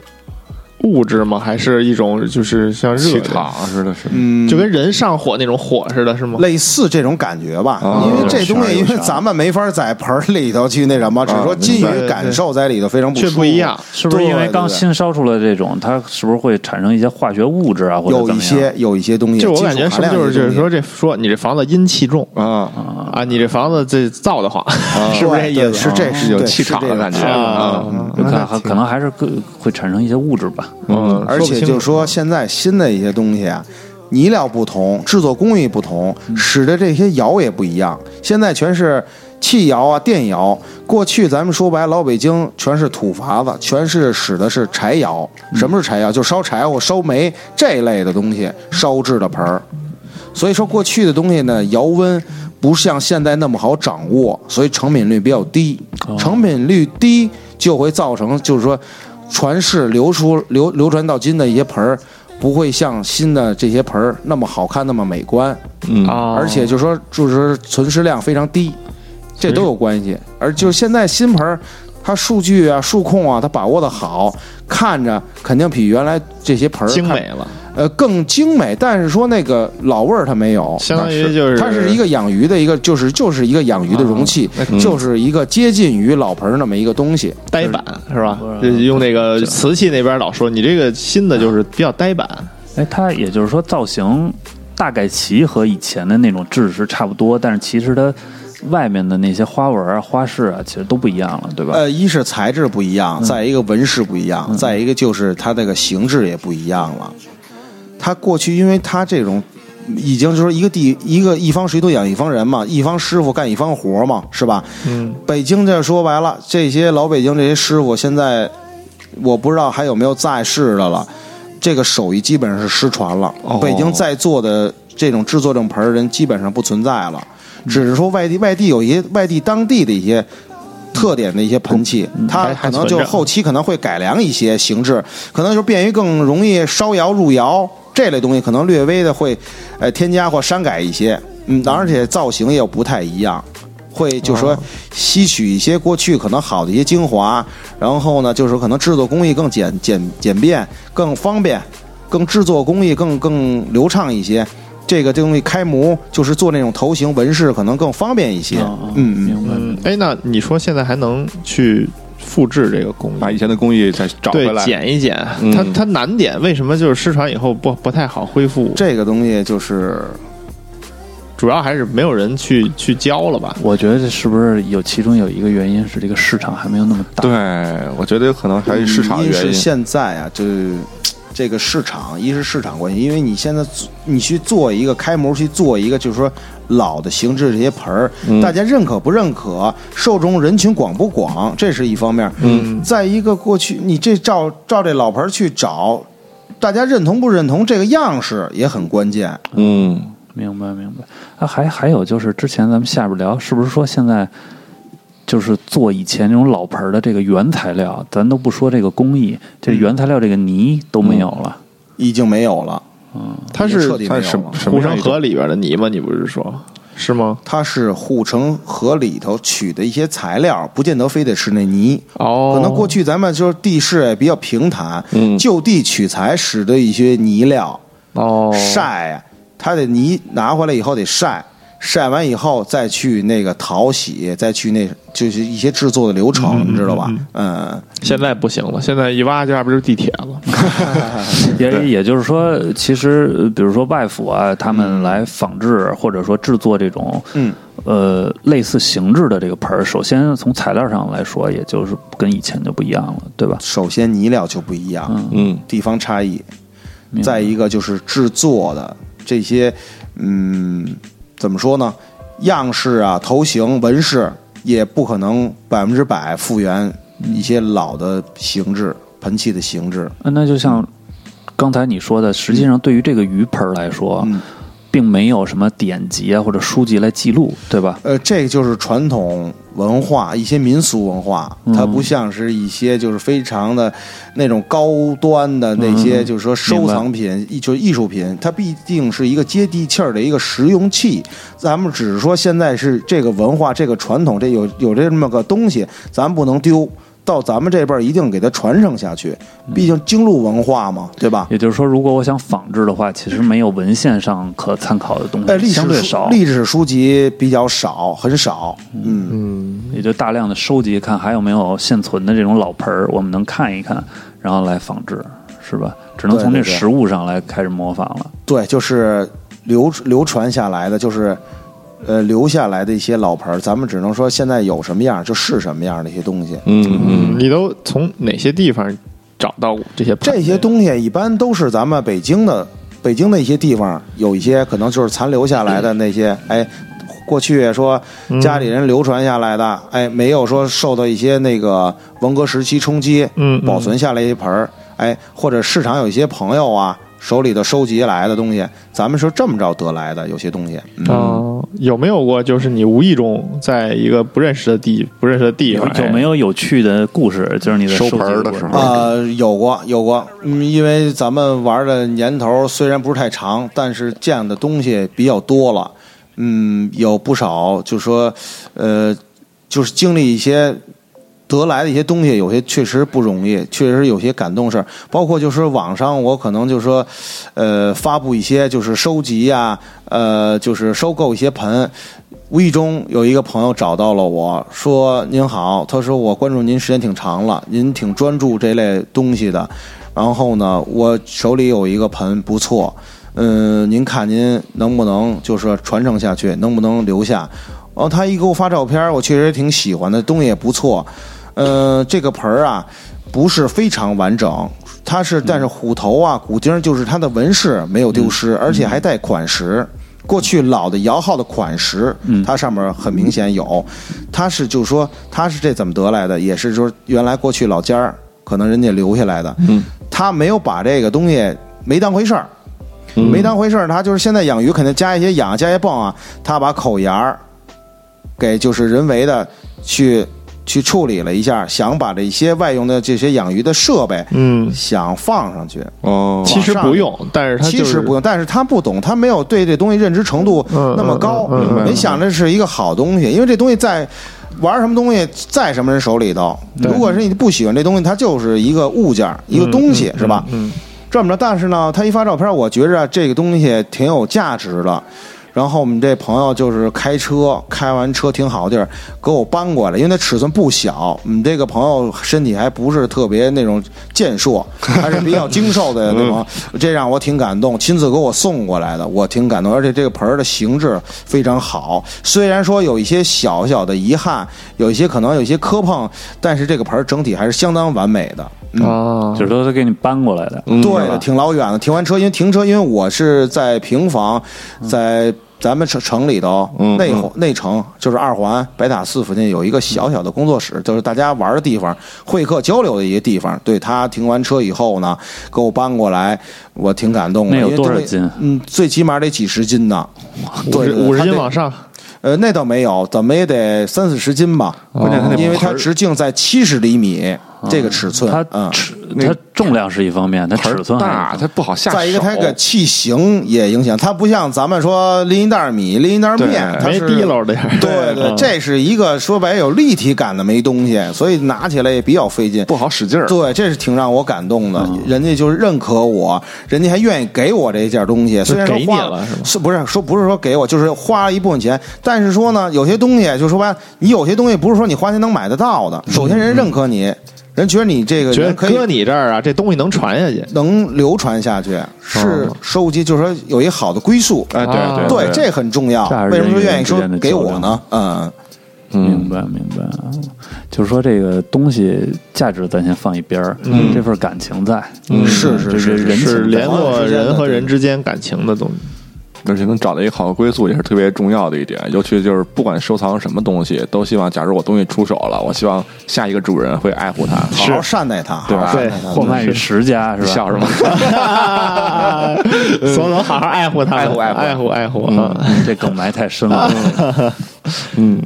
S1: 物质吗？还是一种就是像热，
S2: 气场似的，是
S4: 嗯，
S1: 就跟人上火那种火似的，是吗？
S4: 类似这种感觉吧，
S2: 哦
S4: 因为这东西，因为咱们没法在盆儿里头去那什么，只说
S2: 啊
S4: 金鱼感受在里头非常不舒服，
S1: 却不一样。
S3: 是不是因为刚新烧出来这种，它是不是会产生一些化学物质啊，或者
S4: 有一
S3: 怎么样？
S4: 些有一些东西，
S1: 就我感觉是不是就是就是说
S4: 这
S1: 这说你这房子阴气重
S2: 啊，
S1: 啊，你这房子这造的慌，<laughs> 是不是这意思？
S4: 是这
S2: 是有气场的感觉。
S1: 啊
S3: 可还可能还是个会产生一些物质吧。
S1: 嗯，
S4: 而且就是说，现在新的一些东西啊，泥料不同，制作工艺不同，使得这些窑也不一样。现在全是气窑啊、电窑。过去咱们说白，老北京全是土法子，全是使的是柴窑。什么是柴窑？就烧柴火、烧煤这类的东西烧制的盆儿。所以说，过去的东西呢，窑温不像现在那么好掌握，所以成品率比较低。成品率低就会造成，就是说，传世流出流流传到今的一些盆儿，不会像新的这些盆儿那么好看，那么美观，
S2: 嗯。
S1: 啊，
S4: 而且就说就是存世量非常低，这都有关系。而就是现在新盆儿，它数据啊、数控啊，它把握的好，看着肯定比原来这些盆儿看
S1: 精美了，
S4: 呃，更精美，但是说那个老味儿它没有，
S1: 相当于就是
S4: 它是一个养鱼的一个，就是就是一个养鱼的容器，就是一个接近于老盆儿那么一个东西。
S1: 呆板是吧？用那个瓷器那边老说你这个新的就是比较呆板，
S3: 哎，它也就是说造型大概齐和以前的那种制式差不多，但是其实它外面的那些花纹啊、花式啊，其实都不一样了，对吧？
S4: 呃，一是材质不一样，再一个纹饰不一样，再一个就是它这个形制也不一样了。它过去因为他这种已经就是一个地一个一方水土养一方人嘛，一方师傅干一方活嘛，是吧？
S1: 嗯，
S4: 北京这说白了，这些老北京这些师傅现在我不知道还有没有在世的了，这个手艺基本上是失传了。
S2: 哦
S4: 北京在座的这种制作这种盆儿人基本上不存在了，只是说外地外地有一些外地当地的一些。特点的一些盆器，它可能就后期可能会改良一些形制，可能就便于更容易烧窑入窑这类东西，可能略微的会呃添加或删改一些，嗯，而且造型也不太一样，会就说吸取一些过去可能好的一些精华，然后呢，就是可能制作工艺更简简简便、更方便、更制作工艺更更流畅一些。这个东西开模就是做那种头型纹饰，可能更方便一些。嗯嗯。
S3: 明白。
S1: 嗯，哎，那你说现在还能去复制这个工艺？
S2: 把以前的工艺再找回，来。
S1: 剪一剪，
S2: 嗯
S1: 它它难点，为什么就是失传以后不不太好恢复？
S4: 这个东西就是
S1: 主要还是没有人去去教了吧？
S3: 我觉得这是不是有其中有一个原因是这个市场还没有那么大？
S2: 对，我觉得有可能还是市场的
S4: 一是
S2: 原因。
S4: 现在啊，就这个市场，一是市场关系，因为你现在做你去做一个开模，去做一个就是说老的形制这些盆儿，
S2: 嗯
S4: 大家认可不认可，受众人群广不广，这是一方面。
S1: 嗯，
S4: 再一个，过去你这照照这老盆儿去找，大家认同不认同这个样式也很关键。
S2: 嗯，
S3: 明白明白。啊，还还有就是之前咱们下边聊，是不是说现在就是做以前那种老盆儿的这个原材料，咱都不说这个工艺，这原材料这个泥都没有了。
S4: 已经没有了，
S1: 它是
S4: 彻底
S2: 它是什
S4: 没有了。
S1: 护城河里边的泥吗？你不是说是吗？
S4: 它是护城河里头取的一些材料，不见得非得是那泥。
S1: 哦，
S4: 可能过去咱们就是地势也比较平坦，
S2: 嗯
S4: 就地取材使的一些泥料
S1: 哦
S4: 晒呀，它的泥拿回来以后得晒，晒完以后再去那个淘洗，再去那就是一些制作的流程，你知道吧？嗯，
S1: 现在不行了，现在一挖这不就是地铁了？<laughs>
S3: 也也就是说，其实呃比如说外府啊，他们来仿制或者说制作这种
S4: 嗯
S3: 呃类似形制的这个盆儿，首先从材料上来说，也就是跟以前就不一样了，对吧？
S4: 首先泥料就不一样，
S2: 嗯
S4: 地方差异。再一个就是制作的这些，嗯，怎么说呢？样式啊、头型、纹饰也不可能百分之百复原一些老的形制、盆器的形制。
S3: 呃那就像刚才你说的，实际上对于这个鱼盆儿来说，
S4: 嗯
S3: 并没有什么典籍啊或者书籍来记录，对吧？
S4: 呃，这个就是传统文化，一些民俗文化，它不像是一些就是非常的那种高端的那些，
S3: 嗯
S4: 就是说收藏品，艺就是艺术品，它毕竟是一个接地气儿的一个实用器。咱们只是说现在是这个文化、这个传统，这有有这么个东西，咱不能丢。到咱们这辈儿一定给它传承下去，毕竟京路文化嘛，对吧？
S3: 也就是说，如果我想仿制的话，其实没有文献上可参考的东
S4: 呃，
S3: 西，
S4: 历史书
S3: 相对少，
S4: 历史书籍比较少，很少。嗯，
S1: 嗯，
S3: 也就大量的收集，看还有没有现存的这种老盆儿，我们能看一看，然后来仿制，是吧？只能从这实物上来开始模仿了。
S4: 对，就是流流传下来的，就是呃留下来的一些老盆儿，咱们只能说现在有什么样就是什么样的一些东西。
S2: 嗯嗯。
S1: 嗯，你都从哪些地方找到这些
S4: 这些东西一般都是咱们北京的北京的一些地方有一些可能就是残留下来的那些，哎，过去说家里人流传下来的，哎，没有说受到一些那个文革时期冲击，
S1: 嗯嗯。
S4: 保存下来一盆儿，哎，或者市场有一些朋友啊手里头收集来的东西，咱们是这么着得来的，有些东西，嗯。
S1: 哦，有没有过就是你无意中在一个不认识的地不认识的地方，
S3: 有没有有趣的故事？就是你的
S2: 收盆儿的时候。
S3: 啊
S4: 呃，有过有过，嗯，因为咱们玩的年头虽然不是太长，但是见的东西比较多了，嗯，有不少就说，呃，就是经历一些得来的一些东西，有些确实不容易，确实有些感动事儿。包括就是网上我可能就是说，呃，发布一些就是收集呀、呃，就是收购一些盆。无意中有一个朋友找到了我说：“您好，他说我关注您时间挺长了，您挺专注这类东西的。然后呢，我手里有一个盆不错，嗯，您看您能不能就是传承下去，能不能留下？哦，他一给我发照片，我确实挺喜欢的，东西也不错。呃，这个盆儿啊，不是非常完整，它是但是虎头啊、骨钉儿就是它的纹饰没有丢失，而且还带款识。过去老的摇号的款识，它上面很明显有，它是就是说它是这怎么得来的，也是说原来过去老家儿可能人家留下来的，
S2: 嗯，
S4: 他没有把这个东西没当回事儿，
S2: 嗯。
S4: 没当回事儿，他就是现在养鱼肯定加一些氧加一些泵啊，他把口沿儿给就是人为的去去处理了一下，想把这些外用的这些养鱼的设备，
S1: 嗯，
S4: 想放上去，
S2: 哦，
S1: 其实不用，但是他就是
S4: 其实不用，但是他不懂，他没有对这东西认知程度
S1: 嗯
S4: 那么高，
S1: 嗯嗯嗯
S4: 没想着是一个好东西，因为这东西在玩什么东西，在什么人手里头，如果是你不喜欢这东西，它就是一个物件，一个东西，是吧？
S1: 嗯，
S4: 这么着，但是呢，他一发照片，我觉着这个东西挺有价值的。然后我们这朋友就是开车，开完车停好地儿，给我搬过来，因为它尺寸不小。我们这个朋友身体还不是特别那种健硕，还是比较精瘦的那种，这让我挺感动。亲自给我送过来的，我挺感动。而且这个盆儿的形制非常好，虽然说有一些小小的遗憾，有一些可能有一些磕碰，但是这个盆儿整体还是相当完美的。嗯
S1: 啊，
S3: 就是说他给你搬过来的，
S2: 嗯
S4: 对，挺老远的。停完车，因为停车，因为我是在平房，在咱们城城里头
S2: 嗯
S4: 内环内城，就是二环白塔寺附近有一个小小的工作室，就是大家玩的地方，会客交流的一个地方。对他停完车以后呢，给我搬过来，我挺感动的。
S3: 那有多少斤
S4: 嗯，最起码得几十斤呢。
S1: 五
S4: 对
S1: 五十斤往上，
S4: 呃，那倒没有，怎么也得三四十斤吧。
S2: 关键它那
S4: 因为它直径在七十厘米这个尺寸，
S3: 它
S4: 嗯。
S3: 尺它重量是一方面，它尺寸
S2: 大，它不好下手。
S4: 再一个，它这个器型也影响，它不像咱们说拎一袋米、拎一袋面，
S2: 对
S1: 没
S4: 它是
S1: 滴溜的呀。
S4: 对对，
S1: 嗯
S4: 这是一个说白有立体感的没东西，所以拿起来也比较费劲。
S2: 不好使劲儿。
S4: 对，这是挺让我感动的，人家就是认可我，人家还愿意给我这件东西，虽然说
S1: 给你
S4: 花
S1: 了是
S4: 是不是说不是说给我，就是花了一部分钱，但是说呢，有些东西就说白了，你有些东西不是说你花钱能买得到的，首先人认可你，人觉得你这个
S1: 觉得
S4: 人可以
S1: 搁你这儿啊，这东西能传下去。
S4: 能流传下去，是收集，就是说有一好的归宿。
S2: 哎，对
S1: 啊。
S2: 对
S4: 对，这很重要为什么说愿意说
S3: 人与人之间的
S4: 给我呢？嗯，
S3: 明白明白，就是说这个东西价值咱先放一边儿，这份感情在，
S1: 嗯。
S4: 是是是
S3: 人
S1: 是联络人和人之间感情的东西。
S2: 而且能找到一个好的归宿也是特别重要的一点。尤其就是不管收藏什么东西，都希望，假如我东西出手了，我希望下一个主人会爱护它。
S4: 好好善待它，
S2: 对吧
S4: 好好善待他
S3: 货卖于十家是吧？
S2: 笑什么？<laughs>
S1: 所以能好好爱护它，
S2: 爱护爱护
S1: 爱护爱护
S2: 嗯
S1: 啊！
S3: 这梗埋太深了。
S1: 嗯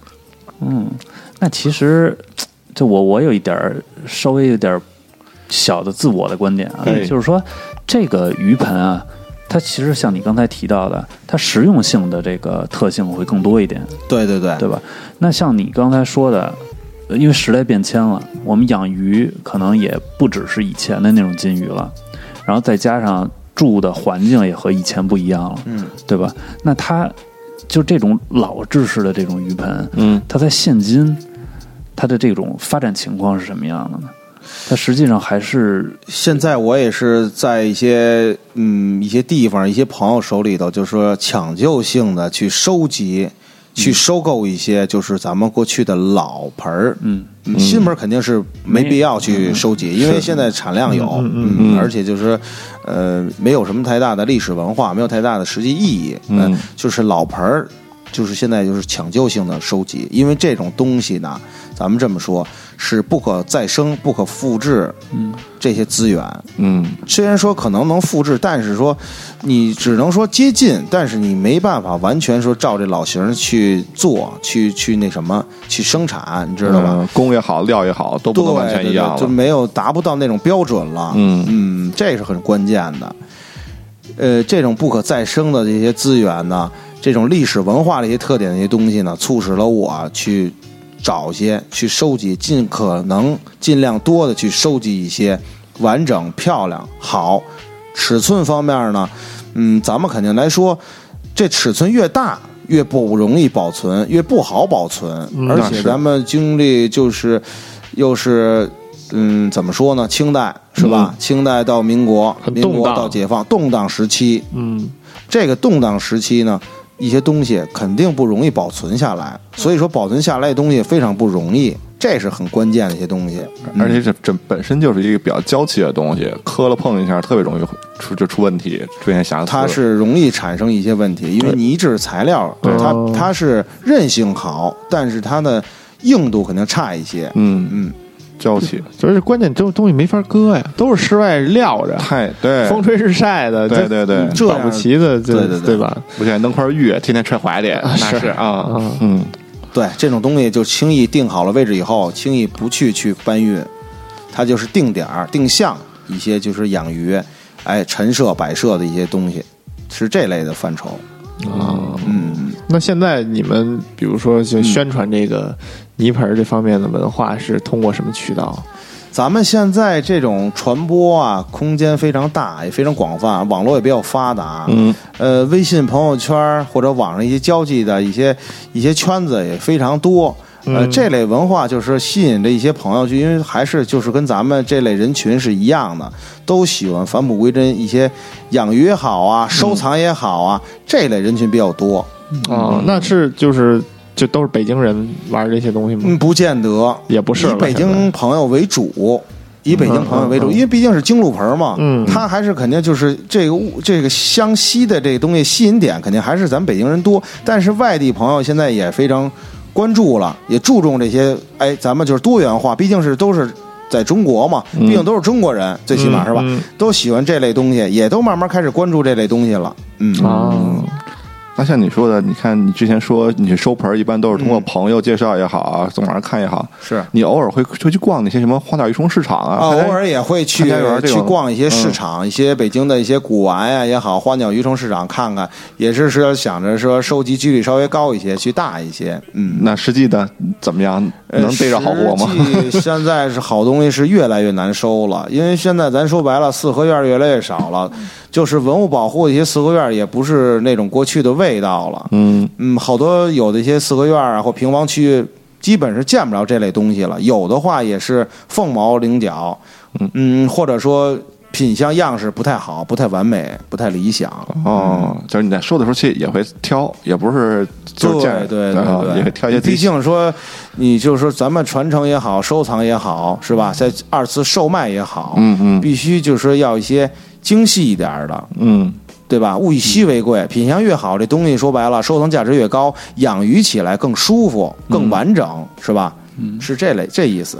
S1: <laughs>
S3: 嗯，那其实就我我有一点儿稍微有点儿小的自我的观点啊，
S2: 哎
S3: 就是说这个鱼盆啊，它其实像你刚才提到的，它实用性的这个特性会更多一点，
S4: 对对对
S3: 对吧？那像你刚才说的。呃因为时代变迁了，我们养鱼可能也不只是以前的那种金鱼了，然后再加上住的环境也和以前不一样了，
S4: 嗯，
S3: 对吧？那它就这种老制式的这种鱼盆，
S2: 嗯，
S3: 它在现今它的这种发展情况是什么样的呢？它实际上还是
S4: 现在我也是在一些嗯一些地方、一些朋友手里头，就是说抢救性的去收集、去收购一些，就是咱们过去的老盆儿。
S3: 嗯。
S4: 嗯新盆儿肯定是没必要去收集，因为现在产量有，
S1: 嗯嗯
S4: 嗯，而且就是呃没有什么太大的历史文化，没有太大的实际意义，
S2: 嗯。
S4: 呃就是老盆儿，就是现在就是抢救性的收集，因为这种东西呢，咱们这么说是不可再生、不可复制，
S3: 嗯，
S4: 这些资源，
S2: 嗯，
S4: 虽然说可能能复制，但是说你只能说接近，但是你没办法完全说照这老型儿去做，去去那什么去生产，你知道吧？
S2: 嗯工也好，料也好，都不能完全一样
S4: 就。没有达不到那种标准了。
S2: 嗯
S4: 嗯，这是很关键的。呃，这种不可再生的这些资源呢，这种历史文化的一些特点的一些东西呢，促使了我去找些、去收集，尽可能尽量多的去收集一些完整、漂亮、好。尺寸方面呢，嗯，咱们肯定来说，这尺寸越大。越不容易保存，越不好保存，而且咱们经历就是，又是嗯，怎么说呢？清代是吧？清代到民国，民国到解放，动荡时期。
S1: 嗯
S4: 这个动荡时期呢，一些东西肯定不容易保存下来，所以说保存下来的东西非常不容易，这是很关键的一些东西。
S2: 而且这这本身就是一个比较娇气的东西，磕了碰一下特别容易出就出问题，出现瑕疵。
S4: 它是容易产生一些问题，因为泥质材料，它它是韧性好，但是它的硬度肯定差一些。
S2: 嗯
S4: 嗯，
S2: 娇气，<laughs>
S1: 就是关键，这东西没法搁呀，都是室外撂着，
S2: 太对，
S1: 风吹日晒的，
S2: 对对对。
S1: 这不齐的，
S4: 对对对。
S1: 对吧？
S2: 我现在弄块玉，天天揣怀里，那是啊，嗯，
S4: 对，这种东西就轻易定好了位置以后，轻易不去去搬运，它就是。定点儿、定向一些就是养鱼，哎，陈设摆设的一些东西，是这类的范畴。
S1: 啊，
S4: 嗯，
S1: 那现在你们比如说就宣传这个泥盆这方面的文化是通过什么渠道？
S4: 咱们现在这种传播啊，空间非常大，也非常广泛，网络也比较发达。
S2: 嗯，
S4: 呃，微信朋友圈或者网上一些交际的一些一些圈子也非常多。呃，
S1: 嗯
S4: 这类文化就是吸引着一些朋友，就因为还是就是跟咱们这类人群是一样的，都喜欢返璞归真，一些养鱼也好啊，收藏也好啊，这类人群比较多。
S1: 啊，那是就是就都是北京人玩这些东西吗？
S4: 嗯，不见得，
S1: 也不是
S4: 以北京朋友为主。以北京朋友为主，
S1: 嗯嗯嗯
S4: 因为毕竟是京路盆嘛，
S1: 嗯
S4: 他还是肯定就是这个物这个湘西的这个东西吸引点，肯定还是咱北京人多。但是外地朋友现在也非常关注了，也注重这些，哎，咱们就是多元化，毕竟是都是在中国嘛，毕竟都是中国人，最起码是吧，
S1: 嗯
S4: 都喜欢这类东西，也都慢慢开始关注这类东西了。嗯
S1: 啊，
S2: 那像你说的，你看你之前说你收盆儿，一般都是通过朋友介绍也好啊，从网上看也好，
S4: 是
S2: 你偶尔会会去逛那些什么花鸟鱼虫市场啊，
S4: 偶尔也会去去逛一些市场，一些北京的一些古玩呀也好，花鸟鱼虫市场看看，也是说想着说收集几率稍微高一些，去大一些。嗯，
S2: 那实际的怎么样？
S4: 呃
S2: 能逮着好货吗？<laughs>
S4: 现在是好东西是越来越难收了，因为现在咱说白了，四合院越来越少了，就是文物保护的一些四合院也不是那种过去的味道了。
S2: 嗯，
S4: 嗯，好多有的一些四合院啊或平房区，基本是见不着这类东西了。有的话也是凤毛麟角，嗯，或者说品相样式不太好，不太完美，不太理想。
S2: 哦，就是你在收的时候，其实也会挑，也不是就是见
S4: 对对对
S2: 也会挑一些
S4: 毕竟说，你就是说咱们传承也好，收藏也好，是吧？在二次售卖也好，
S2: 嗯嗯
S4: 必须就是说要一些精细一点儿的，
S2: 嗯
S4: 对吧？物以稀为贵，品相越好，这东西说白了，收藏价值越高，养鱼起来更舒服、更完整，是吧？嗯，是这类这意思。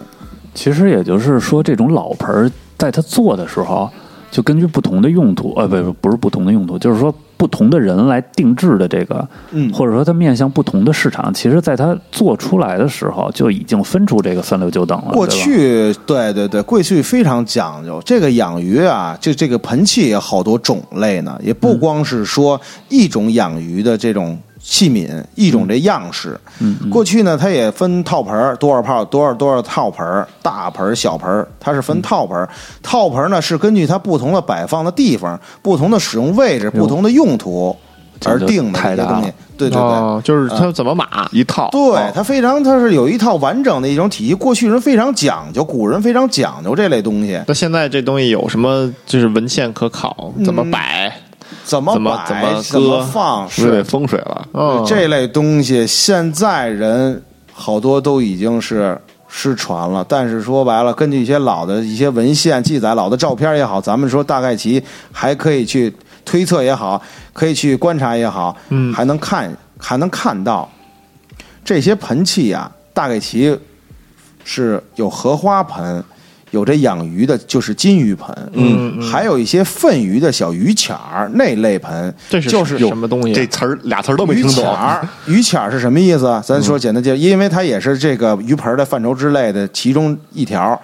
S3: 其实也就是说，这种老盆儿在它做的时候，就根据不同的用途，呃，不不不是不同的用途，就是说不同的人来定制的这个，
S4: 嗯
S3: 或者说它面向不同的市场，其实在它做出来的时候就已经分出这个三六九等了。
S4: 过去，对对对，过去非常讲究。这个养鱼啊，就这个盆器也好多种类呢，也不光是说一种养鱼的这种器皿，一种这样式。
S3: 嗯，
S4: 过去呢，它也分套盆儿，多少泡多少多少套盆儿，大盆儿、小盆儿，它是分套盆儿。套盆儿呢是根据它不同的摆放的地方、不同的使用位置、不同的用途而定的这些东西。对对对。
S1: 哦，就是它怎么码？
S2: 一套，
S4: 对
S2: 哦，
S4: 它非常，它是有一套完整的一种体系。过去人非常讲究，古人非常讲究这类东西，
S1: 那现在这东西有什么就是文献可考？怎么摆？
S4: 怎么摆、
S1: 怎么
S4: 怎么
S1: 搁
S4: 放，
S2: 是得风水了。
S1: 嗯，
S4: 这类东西，现在人好多都已经是失传了。但是说白了，根据一些老的一些文献记载、老的照片也好，咱们说大概其还可以去推测也好，可以去观察也好，
S1: 嗯
S4: 还能看还能看到这些盆器啊，大概其是有荷花盆。有这养鱼的，就是金鱼盆，
S1: 嗯嗯
S4: 还有一些粪鱼的小鱼钱儿那类盆，
S1: 这是
S4: 就是
S1: 什么东西？
S2: 这词儿俩词儿都没
S4: 鱼
S2: 听懂。
S4: 钱儿，鱼钱儿是什么意思？咱说简单介绍，因为它也是这个鱼盆的范畴之类的其中一条。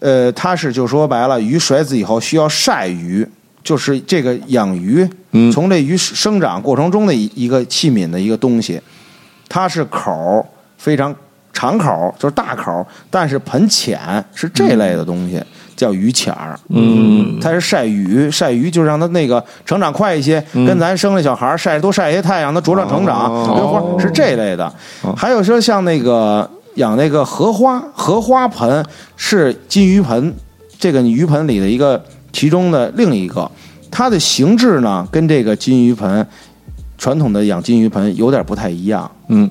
S4: 呃，它是就说白了，鱼甩子以后需要晒鱼，就是这个养鱼
S2: 嗯
S4: 从这鱼生长过程中的一一个器皿的一个东西，它是口儿非常长口儿，就是大口儿，但是盆浅，是这类的东西，叫鱼浅儿。
S2: 嗯，
S4: 它是晒鱼，晒鱼就让它那个成长快一些，跟咱生的小孩儿晒多晒一些太阳，它茁壮成长，
S2: 哦
S4: 跟花是这类的。还有说像那个养那个荷花，荷花盆是金鱼盆，这个鱼盆里的一个其中的另一个，它的形制呢跟这个金鱼盆。传统的养金鱼盆有点不太一样。
S2: 嗯，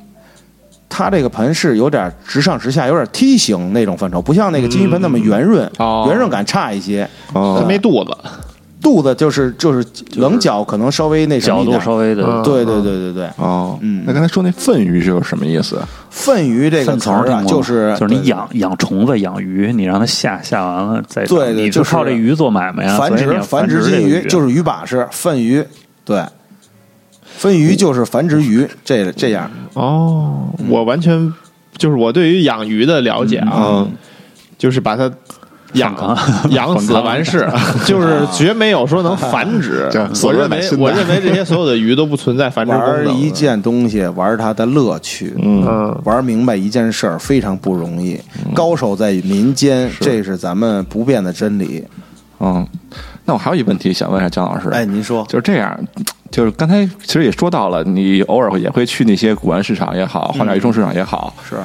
S4: 它这个盆是有点直上直下，有点梯形那种范畴，不像那个金鱼盆那么圆润，
S1: 哦。
S4: 圆润感差一些。
S2: 哦。
S1: 它没肚子，
S4: 肚子就是就是棱角可能稍微那什么
S3: 角度
S4: 一点
S3: 稍微的。
S1: 嗯。
S4: 对对对对对，
S2: 哦，
S4: 嗯。
S2: 那刚才说那粪鱼是有什么意思？
S4: 粪鱼这个词儿啊，
S3: 粪层听过吗
S4: 就是
S3: 就是你养养虫子、养鱼，你让它下下完了再你
S4: 对对就是
S3: 靠这鱼做买卖呀，
S4: 繁殖
S3: 所以你要繁
S4: 殖金
S3: 这个鱼，
S4: 就是鱼把式粪鱼，对，粪鱼就是繁殖鱼，这这样。
S1: 哦，我完全就是我对于养鱼的了解啊，
S2: 嗯
S1: 就是把它养 <laughs> 养死完事，<laughs> 就是绝没有说能繁殖。<laughs> 我认为我认为这些所有的鱼都不存在繁殖功
S4: 玩。一件东西，玩它的乐趣，
S2: 嗯
S1: 嗯，
S4: 玩明白一件事儿非常不容易。高手在民间，这是咱们不变的真理。
S2: 嗯，那我还有一问题想问一下姜老师，
S4: 哎，您说，
S2: 就是这样，就是刚才其实也说到了，你偶尔也会去那些古玩市场也好，花鸟鱼虫市场也好，
S4: 是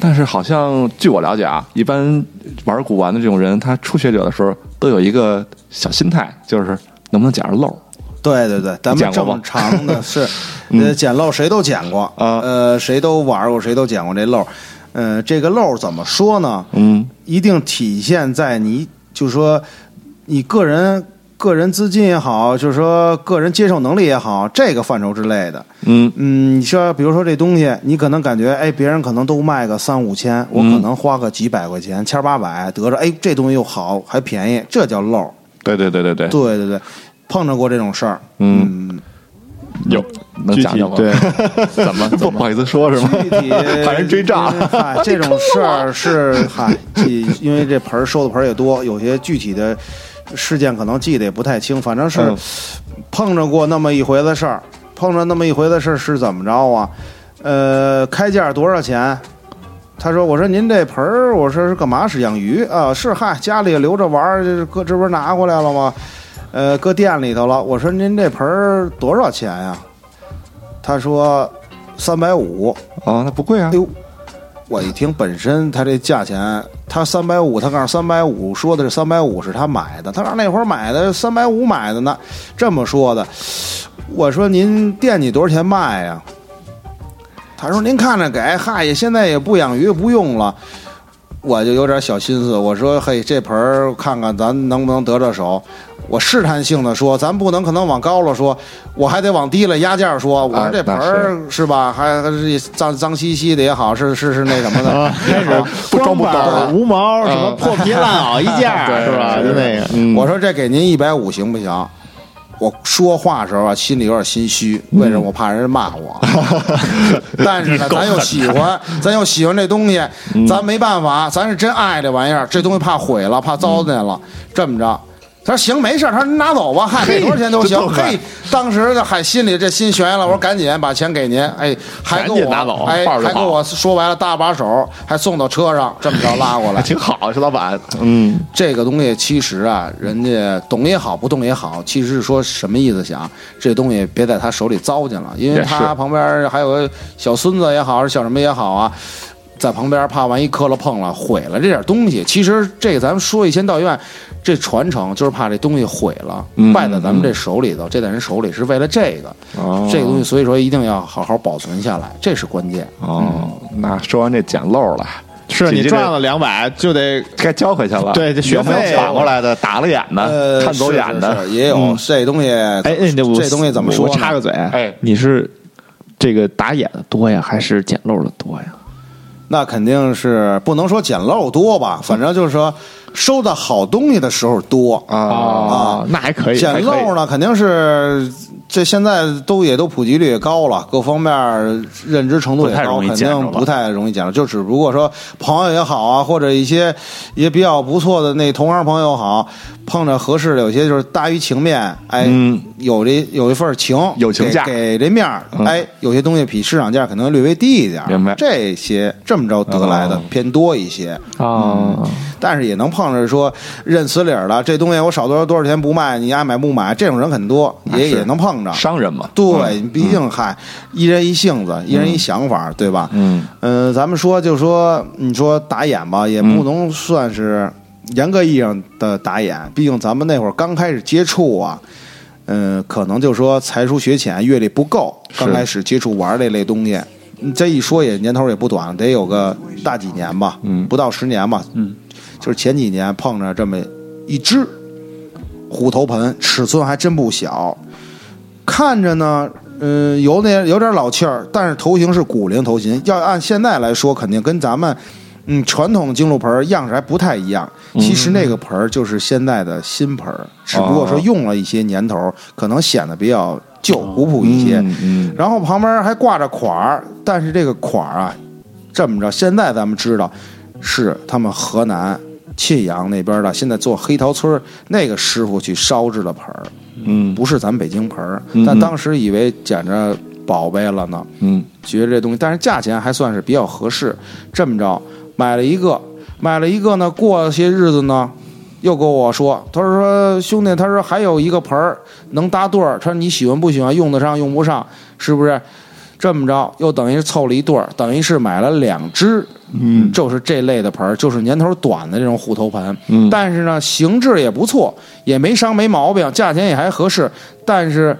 S2: 但是好像据我了解啊，一般玩古玩的这种人，他初学者的时候都有一个小心态，就是能不能捡着漏。
S4: 对对对，咱们
S2: 捡过吗
S4: 正常的 <laughs> 是，呃，捡漏谁都捡过，
S2: 啊
S4: 呃，谁都玩过，谁都捡过这漏。呃，这个漏怎么说呢？
S2: 嗯
S4: 一定体现在你，就是说，你个人个人资金也好，就是说个人接受能力也好，这个范畴之类的。
S2: 嗯
S4: 嗯，你说，比如说这东西，你可能感觉，哎，别人可能都卖个三五千，我可能花个几百块钱，千八百，得着，哎，这东西又好，还便宜，这叫漏。
S2: 对对对对对，
S4: 对对对，碰着过这种事儿。
S2: 嗯
S4: 嗯，
S2: 有能
S1: 具
S2: 讲讲吗？
S1: 对，<laughs>
S2: 怎么不不好意思说是吗？
S4: 具体 <laughs>
S2: 怕人追账
S4: 嗨，这种事儿是嗨，因为这盆儿收的盆儿也多，有些具体的事件可能记得也不太清，反正是
S2: 嗯
S4: 碰着过那么一回的事儿。碰着那么一回的事儿是怎么着啊？呃，开价多少钱？他说：“我说您这盆儿，我说是干嘛？是养鱼啊？是嗨，家里留着玩儿，这搁这不是拿过来了吗？呃，搁店里头了。我说您这盆儿多少钱呀？他说三百五。
S2: 哦，那不贵啊
S4: 哎。呦，我一听本身他这价钱，他三百五，他告诉三百五，说的是三百五是他买的，他说那会儿买的三百五买的呢，这么说的。我说您惦记多少钱卖呀？他说您看着给，嗨，现在也不养鱼不用了。我就有点小心思，我说嘿，这盆儿看看咱能不能得着手。我试探性的说，咱不能可能往高了说，我还得往低了压价说。我说这盆儿、是吧，还还是脏脏兮兮的也好，是是是那什么的，
S1: 啊，开 <laughs> 始
S2: 不装不
S1: 光板
S2: 高
S1: 无毛，什么破皮烂袄一件儿，<laughs> 是吧？就那个，
S2: 嗯
S4: 我说这给您一百五行不行？我说话的时候啊，心里有点心虚，为什么？我怕人骂我。<laughs> 但是呢，咱又喜欢，咱又喜欢这东西，咱没办法，咱是真爱这玩意儿。这东西怕毁了，怕糟践了，这么着。他说行，没事儿他说您拿走吧，<laughs> 嗨，给多少钱都行嘿，当时的嗨心里这心悬了，我说赶紧把钱给您，哎，还给我
S1: 拿走
S4: 哎，还跟我说白了搭把手，还送到车上，这么着拉过来。<laughs>
S2: 挺好，石老板。嗯
S4: 这个东西其实啊，人家懂也好，不懂也好，其实是说什么意思想？这东西别在他手里糟践了，因为他旁边还有个小孙子也好，是小什么也好啊，在旁边怕万一磕了碰了毁了这点东西。其实这个咱们说一千道一万，这传承就是怕这东西毁了，
S2: 嗯
S4: 败在咱们这手里头，这在人手里是为了这个、
S2: 哦
S4: 这个东西，所以说一定要好好保存下来，这是关键。
S2: 哦，那说完这捡漏了，
S1: 是你赚了两百就得
S2: 该交回去了。
S1: 对这学费
S2: 反过来的，打了眼的，
S4: 呃，
S2: 看走眼的
S4: 也有、
S2: 嗯
S4: 这东西。
S1: 哎，
S4: 这东西怎么说？
S1: 我插个嘴，
S2: 哎
S1: 你是这个打眼的多呀，还是捡漏的多呀？
S4: 那肯定是不能说捡漏多吧，反正就是说收的好东西的时候多。
S2: 啊
S1: 哦，那还可以，
S4: 捡漏呢，肯定是这现在都也都普及率也高了，各方面认知程度也高，肯定不太容易捡漏。就只不过说朋友也好啊，或者一些也比较不错的那同行朋友好，碰着合适的，有些就是大于情面，哎，
S2: 嗯。
S4: 有这有一份情，
S2: 友情价。
S4: 给给这面哎，有些东西比市场价可能略微低一点，
S2: 明白。
S4: 这些这么着得来的
S2: 哦
S4: 偏多一些。
S1: 啊，
S4: 但是也能碰着说认死理儿了，这东西我少多少多少钱不卖，你爱买不买，这种人很多，也
S2: 是
S4: 也能碰着。
S2: 商人嘛。
S4: 对，毕竟嗨，一人一性子，一人一想法，对吧？
S2: 嗯
S4: 嗯，咱们说就说，你说打眼吧，也不能算是严格意义上的打眼，毕竟咱们那会儿刚开始接触啊，嗯，可能就说才疏学浅，阅历不够，刚开始接触玩这类东西。嗯这一说也年头也不短，得有个大几年吧，
S2: 嗯
S4: 不到十年吧，
S3: 嗯，
S4: 就是前几年碰着这么一只虎头盆，尺寸还真不小，看着呢，嗯，有点有点老气儿，但是头型是古灵头型，要按现在来说，肯定跟咱们嗯传统京鹿盆样式还不太一样。其实那个盆儿就是现在的新盆儿，只不过说用了一些年头儿，可能显得比较旧古朴一些。
S2: 嗯嗯
S4: 然后旁边还挂着款儿，但是这个款儿啊，这么着，现在咱们知道是他们河南沁阳那边的，现在做黑桃村那个师傅去烧制的盆儿，
S2: 嗯
S4: 不是咱们北京盆儿
S2: 嗯。
S4: 但当时以为捡着宝贝了呢，
S2: 嗯
S4: 觉得这东西，但是价钱还算是比较合适。这么着买了一个，买了一个呢，过些日子呢。又跟我说，他说兄弟，他说还有一个盆儿能搭对儿，他说你喜欢不喜欢？用得上用不上，是不是？这么着又等于是凑了一对儿，等于是买了两只，
S2: 嗯。
S4: 就是这类的盆儿，就是年头短的这种虎头盆。
S2: 嗯。
S4: 但是呢，形制也不错，也没伤没毛病，价钱也还合适，但是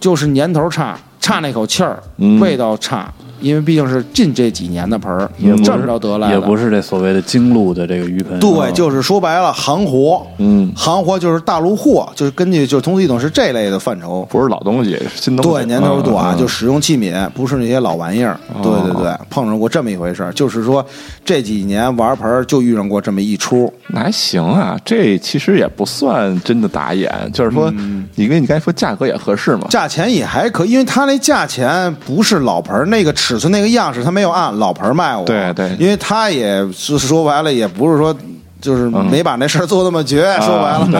S4: 就是年头差，差那口气儿，
S2: 嗯。
S4: 味道差，因为毕竟是近这几年的盆儿，
S3: 也不是
S4: 这么着得来的。
S3: 也不是这所谓的京路的这个鱼盆，
S4: 对，就是说白了，行活，
S2: 嗯，
S4: 行活就是大陆货，就是根据就是通俗易懂是这类的范畴。
S2: 不是老东西，新东西，
S4: 对，年头短，
S2: 嗯
S4: 就使用器皿，不是那些老玩意儿。
S2: 哦
S4: 对对对，碰上过这么一回事儿，就是说这几年玩盆儿就遇上过这么一出。
S2: 那还行啊，这其实也不算真的打眼，就是说，
S4: 嗯
S2: 你跟你刚才说价格也合适嘛，
S4: 价钱也还可以，因为它那价钱不是老盆儿那个尺寸那个样式，他没有按老盆儿卖我。
S2: 对对
S4: 因为他也是说白了，也不是说。就是没把那事儿做那么绝，说白了，<laughs>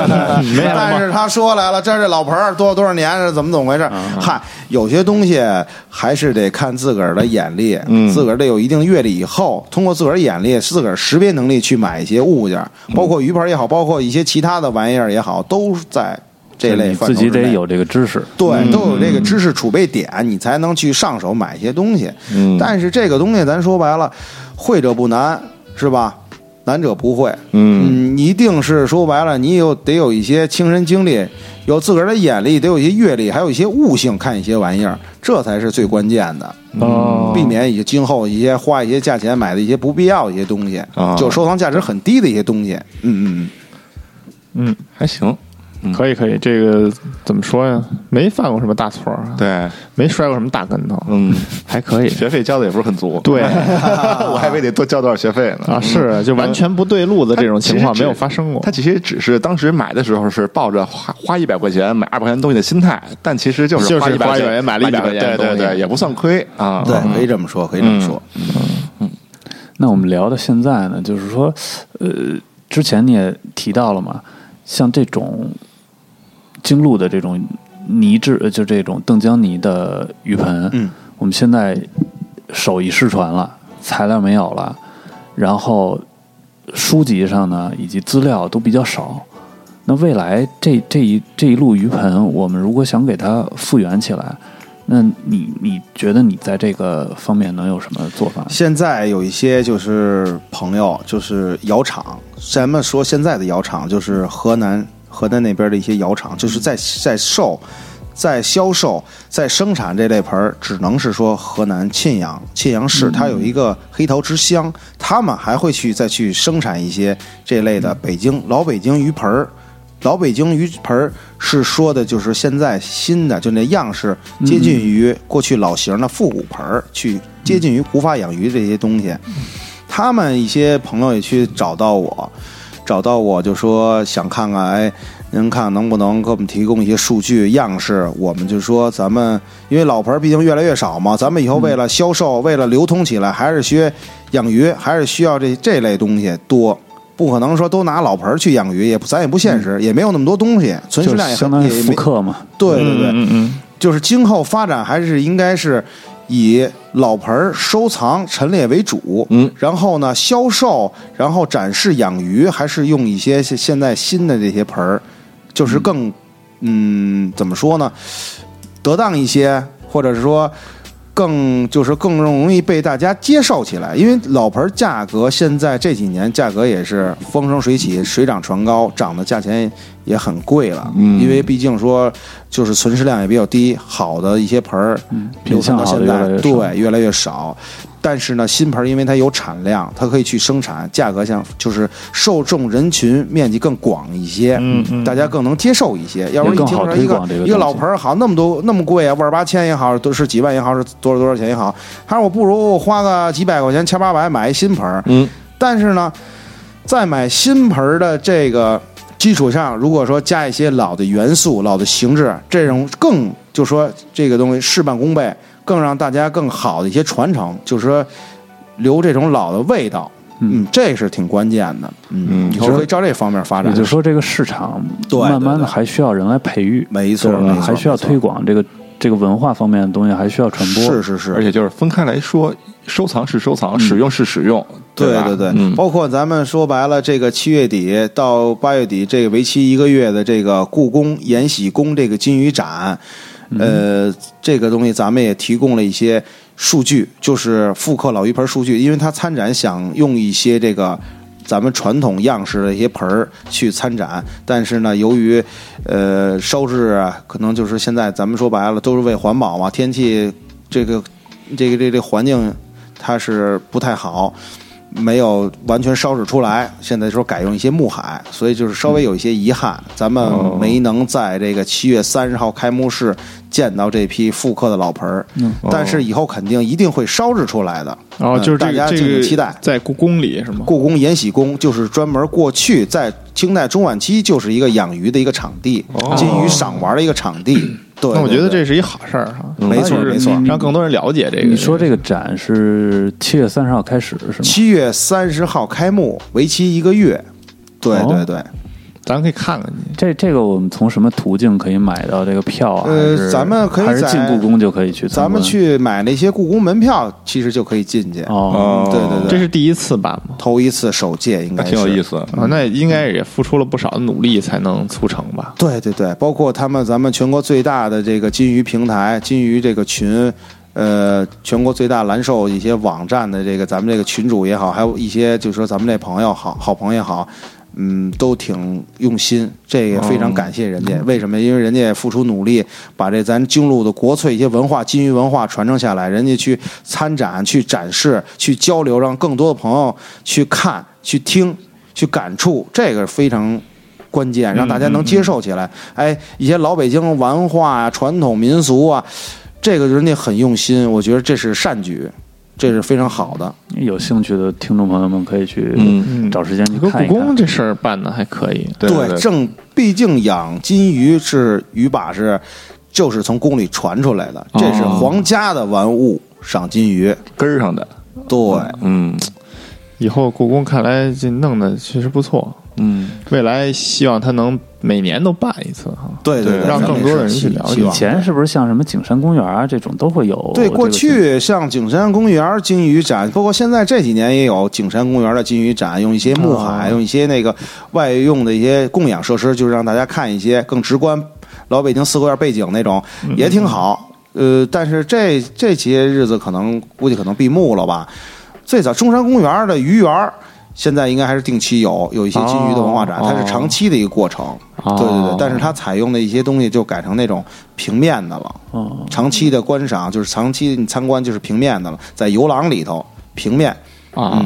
S4: 但是他说来了，这是老盆儿，多少多少年是怎么怎么回事？嗨，有些东西还是得看自个儿的眼力，
S2: 嗯
S4: 自个儿得有一定阅历以后，通过自个儿眼力、自个儿识别能力去买一些物件，包括鱼盆也好，包括一些其他的玩意儿也好，都在这类
S3: 你
S4: 范畴
S3: 自己得有这个知识。
S4: 对，都有这个知识储备点，你才能去上手买一些东西。
S2: 嗯
S4: 但是这个东西，咱说白了，会者不难，是吧？难者不会。
S2: 嗯
S4: 嗯，一定是说白了，你有得有一些亲身经历，有自个儿的眼力，得有一些阅历，还有一些悟性，看一些玩意儿，这才是最关键的。
S1: 哦
S4: 避免以今后一些花一些价钱买的一些不必要的一些东西，
S2: 啊
S4: 就收藏价值很低的一些东西。嗯嗯
S1: 嗯嗯，
S2: 还行，
S1: 可以可以，这个怎么说呀？没犯过什么大错儿，
S2: 对，
S1: 没摔过什么大跟头，
S2: 嗯，
S1: 还可以。
S2: 学费交的也不是很足，
S1: 对。<laughs>
S2: 我还以为得多交多少学费呢。
S1: 啊，是就完全不对路的这种情况没有发生过。
S2: 他。其实只是当时买的时候是抱着花花一百块钱买二百块钱东西的心态，但其实就是
S1: 就是
S2: 花一百
S1: 花100块钱买了一百块钱的东西
S2: 对对对，也不算亏啊。
S4: 对，可以这么说，可以这么说。嗯。
S3: 那我们聊到现在呢，就是说，呃，之前你也提到了嘛，像这种京路的这种泥质，呃就这种邓江泥的鱼盆，
S4: 嗯，
S3: 我们现在手艺失传了，材料没有了，然后书籍上呢以及资料都比较少。那未来这这一这一路鱼盆，我们如果想给它复原起来，那你你觉得你在这个方面能有什么做法？
S4: 现在有一些就是朋友，就是窑厂，咱们说现在的窑厂就是河南河南那边的一些窑厂，就是在在售、在销售、在生产这类盆儿，只能是说河南沁阳沁阳市，它有一个黑陶之乡，他们还会去再去生产一些这类的北京老北京鱼盆儿。老北京鱼盆儿是说的，就是现在新的，就那样式接近于过去老型的复古盆儿，去接近于古法养鱼这些东西。他们一些朋友也去找到我，找到我就说想看看，哎，您看能不能给我们提供一些数据样式？我们就说咱们因为老盆儿毕竟越来越少嘛，咱们以后为了销售，为了流通起来，还是学养鱼，还是需要这这类东西多。不可能说都拿老盆儿去养鱼，也不咱也不现实，也没有那么多东西，存
S3: 就
S4: 世量也
S3: 相当于
S4: 没
S3: 复刻嘛。
S4: 对对对，
S1: 嗯嗯
S4: 就是今后发展还是应该是以老盆儿收藏陈列为主，
S2: 嗯，
S4: 然后呢销售，然后展示养鱼，还是用一些现现在新的这些盆儿，就是更嗯怎么说呢，得当一些，或者是说。更就是更容易被大家接受起来，因为老盆儿价格现在这几年价格也是风生水起、水涨船高，涨的价钱也很贵了，
S2: 嗯
S4: 因为毕竟说就是存世量也比较低，好的一些盆儿流
S3: 品相好
S4: 传到现在对越来越少。但是呢，新盆因为它有产量，它可以去生产，价格像就是受众人群面积更广一些，
S1: 嗯嗯
S4: 大家更能接受一些。要不然你听说一个一个老盆儿好那么多那么贵啊，万八千也好，都是几万也好，是多少多少钱也好，还是我不如花个几百块钱，千八百买一新盆儿。
S2: 嗯，
S4: 但是呢，在买新盆儿的这个基础上，如果说加一些老的元素、老的形制，这种更就说这个东西事半功倍，更让大家更好的一些传承，就是说留这种老的味道。嗯，这是挺关键的。嗯，以后可以照这方面发展
S3: 也
S4: 展。
S3: 就是说这个市场慢慢的还需要人来培育，
S4: 没错
S3: 还需要推广这个这个文化方面的东西，还需要传播。
S4: 是是是，
S2: 而且就是分开来说，收藏是收藏，使用是使用，
S4: 对对对，
S2: 嗯，
S4: 包括咱们说白了，这个七月底到八月底这个为期一个月的这个故宫延禧宫这个金鱼展，呃，这个东西咱们也提供了一些数据，就是复刻老鱼盆数据，因为他参展想用一些这个。咱们传统样式的一些盆儿去参展，但是呢，由于呃烧制啊，可能就是现在咱们说白了都是为环保嘛，天气这个这个这个这个环境它是不太好，没有完全烧制出来。现在说改用一些木海，所以就是稍微有一些遗憾，咱们没能在这个七月三十号开幕式见到这批复刻的老盆儿。但是以后肯定一定会烧制出来的。
S1: 然后就是
S4: 大家敬请期待。
S1: 在故宫里是吗？
S4: 故宫延禧宫就是专门过去在清代中晚期就是一个养鱼的一个场地，金鱼赏玩的一个场地。对，
S1: 那我觉得这是一好事儿哈，
S4: 没错
S1: 就是
S4: 没错
S1: 让更多人了解这个。
S3: 你说这个展是七月三十号开始是吗？
S4: 七月三十号开幕，为期一个月。对
S3: 哦
S4: 对对，
S1: 咱可以看看去。
S3: 这这个我们从什么途径可以买到这个票啊？
S4: 呃咱们可以
S3: 还是
S4: 在
S3: 进故宫就可以去？
S4: 咱们去买那些故宫门票，其实就可以进去。
S3: 哦，
S4: 对对对，
S1: 这是第一次办吗？
S4: 头一次首届，应该是
S2: 挺有意思。
S1: 啊，那应该也付出了不少的努力才能促成吧？
S4: 对对对，包括他们咱们全国最大的这个金鱼平台、金鱼这个群，呃，全国最大蓝瘦一些网站的这个咱们这个群主也好，还有一些就是说咱们这朋友好好朋友也好，嗯，都挺用心，这也非常感谢人家。为什么？因为人家也付出努力，把这咱京路的国粹一些文化、金鱼文化传承下来，人家去参展、去展示、去交流，让更多的朋友去看、去听、去感触，这个非常关键，让大家能接受起来。哎，一些老北京文化啊、传统民俗啊，这个人家很用心，我觉得这是善举，这是非常好的。
S3: 有兴趣的听众朋友们可以去
S2: 嗯
S3: 找时间去看一看
S1: 故宫。这事儿办的还可以，
S2: 对对
S4: 正毕竟养金鱼是鱼把是，就是从宫里传出来的，这是皇家的玩物，赏金鱼。
S2: 根儿上的，
S4: 对，
S2: 嗯
S1: 以后故宫看来这弄的确实不错。
S2: 嗯，
S1: 未来希望它能每年都办一次哈。
S4: 对对，
S1: 让更多的人去了解
S3: 以前是不是像什么景山公园啊这种都会有？
S4: 对，过去像景山公园金鱼展，包括现在这几年也有景山公园的金鱼展，用一些木海，用一些那个外用的一些供养设施，就是让大家看一些更直观老北京四合院背景那种，也挺好。呃，但是这这些日子可能估计可能闭幕了吧。最早中山公园的鱼园。现在应该还是定期有有一些金鱼的文化展，
S1: 哦
S4: 它是长期的一个过程，
S1: 哦。
S4: 对对对。但是它采用的一些东西就改成那种平面的了，
S3: 哦，
S4: 长期的观赏就是长期你参观就是平面的了，在游廊里头平面。
S1: 啊，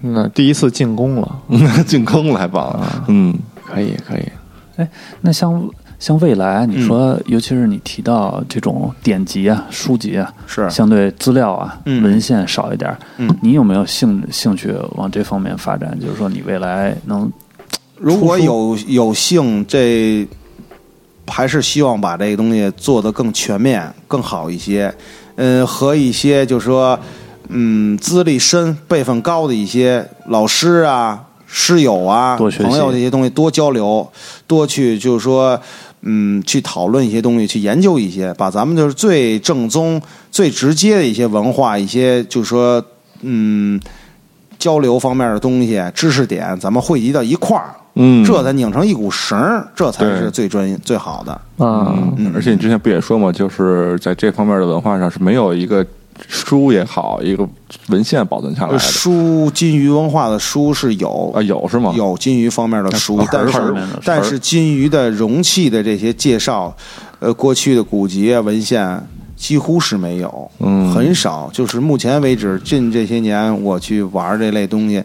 S1: 那第一次进宫了，<laughs>
S2: 进宫了还棒了，嗯，
S1: 可以可以。
S3: 哎那像像未来，你说，
S4: 嗯
S3: 尤其是你提到这种典籍啊、书籍啊，
S4: 是
S3: 相对资料啊、
S4: 嗯
S3: 文献少一点儿，
S4: 嗯
S3: 你有没有兴兴趣往这方面发展？就是说，你未来能
S4: 如果有有幸，这还是希望把这个东西做得更全面、更好一些。嗯，和一些就是说，嗯，资历深、辈分高的一些老师啊、师友啊、朋友这些东西多交流，多去就是说。嗯，去讨论一些东西，去研究一些，把咱们就是最正宗、最直接的一些文化，一些就是说，嗯，交流方面的东西、知识点，咱们汇集到一块儿，
S2: 嗯。
S4: 这才拧成一股绳儿，这才是最专业、最好的。
S1: 啊，
S2: 嗯，而且你之前不也说嘛，就是在这方面的文化上是没有一个书也好，一个文献保存下来的
S4: 书金鱼文化的书是有
S2: 啊，有是吗？
S4: 有金鱼方面的书，但是但是金鱼的容器的这些介绍，呃，过去的古籍啊文献几乎是没有，
S2: 嗯
S4: 很少。就是目前为止，近这些年我去玩这类东西，